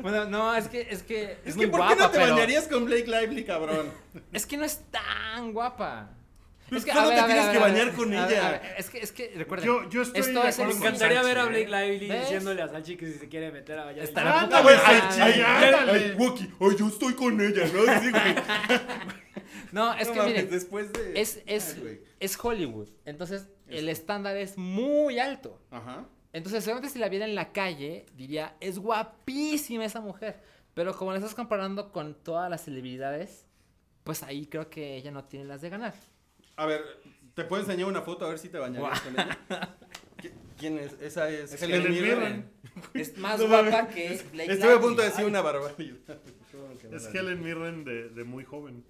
bueno, no, es que es que es, Es muy que ¿por guapa, qué no te pero bañarías con Blake Lively, cabrón? es que no es tan guapa. Es ¿Cómo te tienes que bañar con a ver, ella? a ver, es que es que recuerden. Yo- yo estoy esto de es el- acuerdo Me con encantaría ver a ¿eh? Blake Lively ¿Ves? diciéndole a Salchi que si se quiere meter a poca güey, madre. Salchi, ay, ándale. Ay, Wookie, ay, yo estoy con ella, ¿no? Sí, güey. No, es No que mames, miren, después de... es es Ay, güey. es Hollywood. Entonces, el estándar es muy alto. Ajá. Entonces, seguramente si la viera en la calle, diría, es guapísima esa mujer. Pero como la estás comparando con todas las celebridades, pues ahí creo que ella no tiene las de ganar. A ver, ¿te puedo enseñar una foto a ver si te bañarías con ella? ¿Qui- ¿Quién es? Esa es, Es Helen Mirren. Es más No guapa que Blake Estuve a punto de decir una barbaridad. Es Helen Mirren de, de muy joven.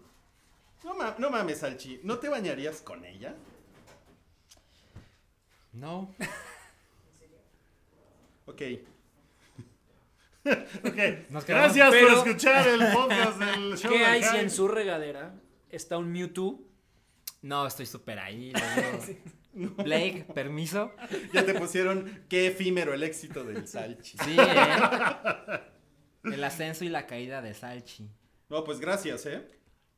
No, ma- no mames, Salchi. ¿No te bañarías con ella? No. Ok. Ok, Nos gracias Pero- por escuchar el podcast del show. ¿Qué hay si en su regadera está un Mewtwo? No, estoy súper ahí. Blake, permiso. Ya te pusieron qué efímero el éxito del Salchi. Sí, ¿eh? El ascenso y la caída de Salchi. No, pues gracias, ¿eh?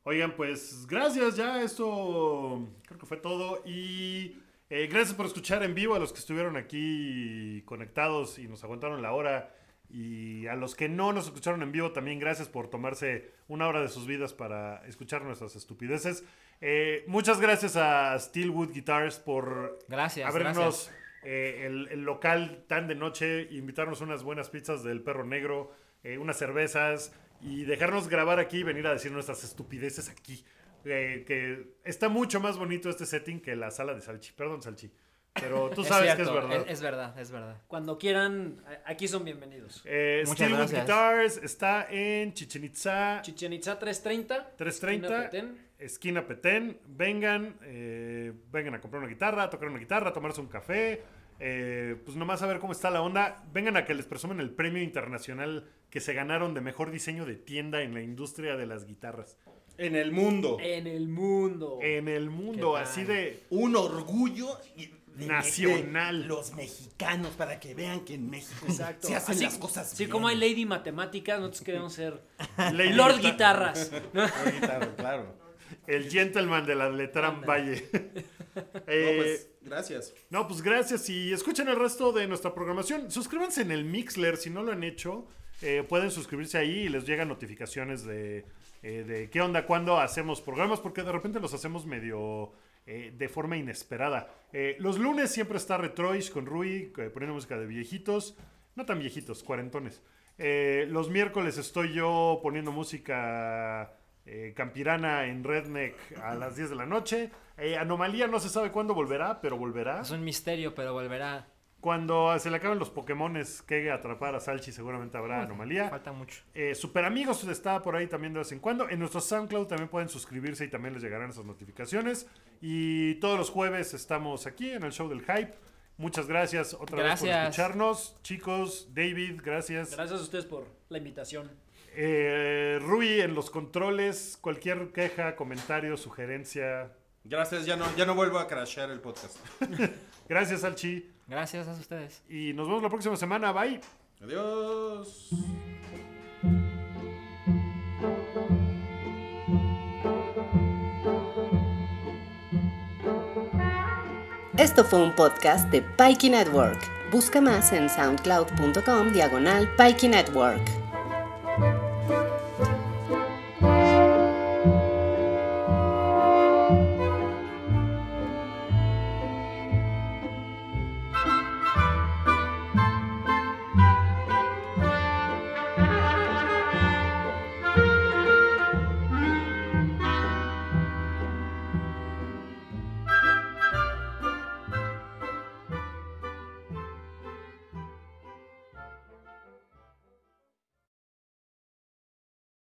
Oigan, pues gracias, ya esto creo que fue todo. Y eh, gracias por escuchar en vivo a los que estuvieron aquí conectados y nos aguantaron la hora. Y a los que no nos escucharon en vivo, también gracias por tomarse una hora de sus vidas para escuchar nuestras estupideces. Eh, muchas gracias a Steelwood Guitars por Gracias, abrirnos gracias. eh, el, el local tan de noche, invitarnos unas buenas pizzas del perro negro, eh, unas cervezas y dejarnos grabar aquí y venir a decir nuestras estupideces aquí. Eh, que está mucho más bonito este setting que la sala de Salchi. Perdón, Salchi. Pero tú Es sabes que es verdad. Es, es verdad, es verdad. Cuando quieran, aquí son bienvenidos. Eh, Muchas Steelwood. Guitars está en Chichen Itza Chichen Itza 330. 330, esquina Petén. esquina Petén. Vengan, eh, vengan a comprar una guitarra, a tocar una guitarra, a tomarse un café. eh, pues nomás a ver cómo está la onda. Vengan a que les presumen el premio internacional que se ganaron de mejor diseño de tienda en la industria de las guitarras. En el mundo. En el mundo. En el mundo, así de... Un orgullo y- de- Nacional. de los mexicanos para que vean que en México Exacto. se hacen Así- las cosas Sí, bien. como hay Lady Matemáticas, nosotros queremos ser Lady Lord Guitar- Guitarras. ¿no? Claro, claro. El gentleman de la Letran Valle. No, Eh, pues, gracias. No, pues gracias y escuchen el resto de nuestra programación. Suscríbanse en el Mixler si no lo han hecho. Eh, pueden suscribirse ahí y les llegan notificaciones de, eh, de qué onda, cuando hacemos programas, porque de repente los hacemos medio eh, de forma inesperada. Los lunes siempre está Retroish con Rui, eh, poniendo música de viejitos, no tan viejitos, cuarentones. Los miércoles estoy yo poniendo música campirana en Redneck a las 10 de la noche. Anomalía no se sabe cuándo volverá, pero volverá. Es un misterio, pero volverá. Cuando se le acaben los Pokémones que atrapar a Salchi, seguramente habrá anomalía. Falta mucho. Eh, Super Amigos está por ahí también de vez en cuando. En nuestro SoundCloud también pueden suscribirse y también les llegarán esas notificaciones. Y todos los jueves estamos aquí en el show del Hype. Muchas gracias otra vez por escucharnos. Chicos, David, gracias. Gracias a ustedes por la invitación. Eh, Rui en los controles. Cualquier queja, comentario, sugerencia. Gracias, ya no, ya no vuelvo a crashear el podcast. Gracias, Salchi. Gracias a ustedes. Y nos vemos la próxima semana. Bye. Adiós. Esto fue un podcast de Pikey Network. Busca más en soundcloud.com diagonal Pikey Network.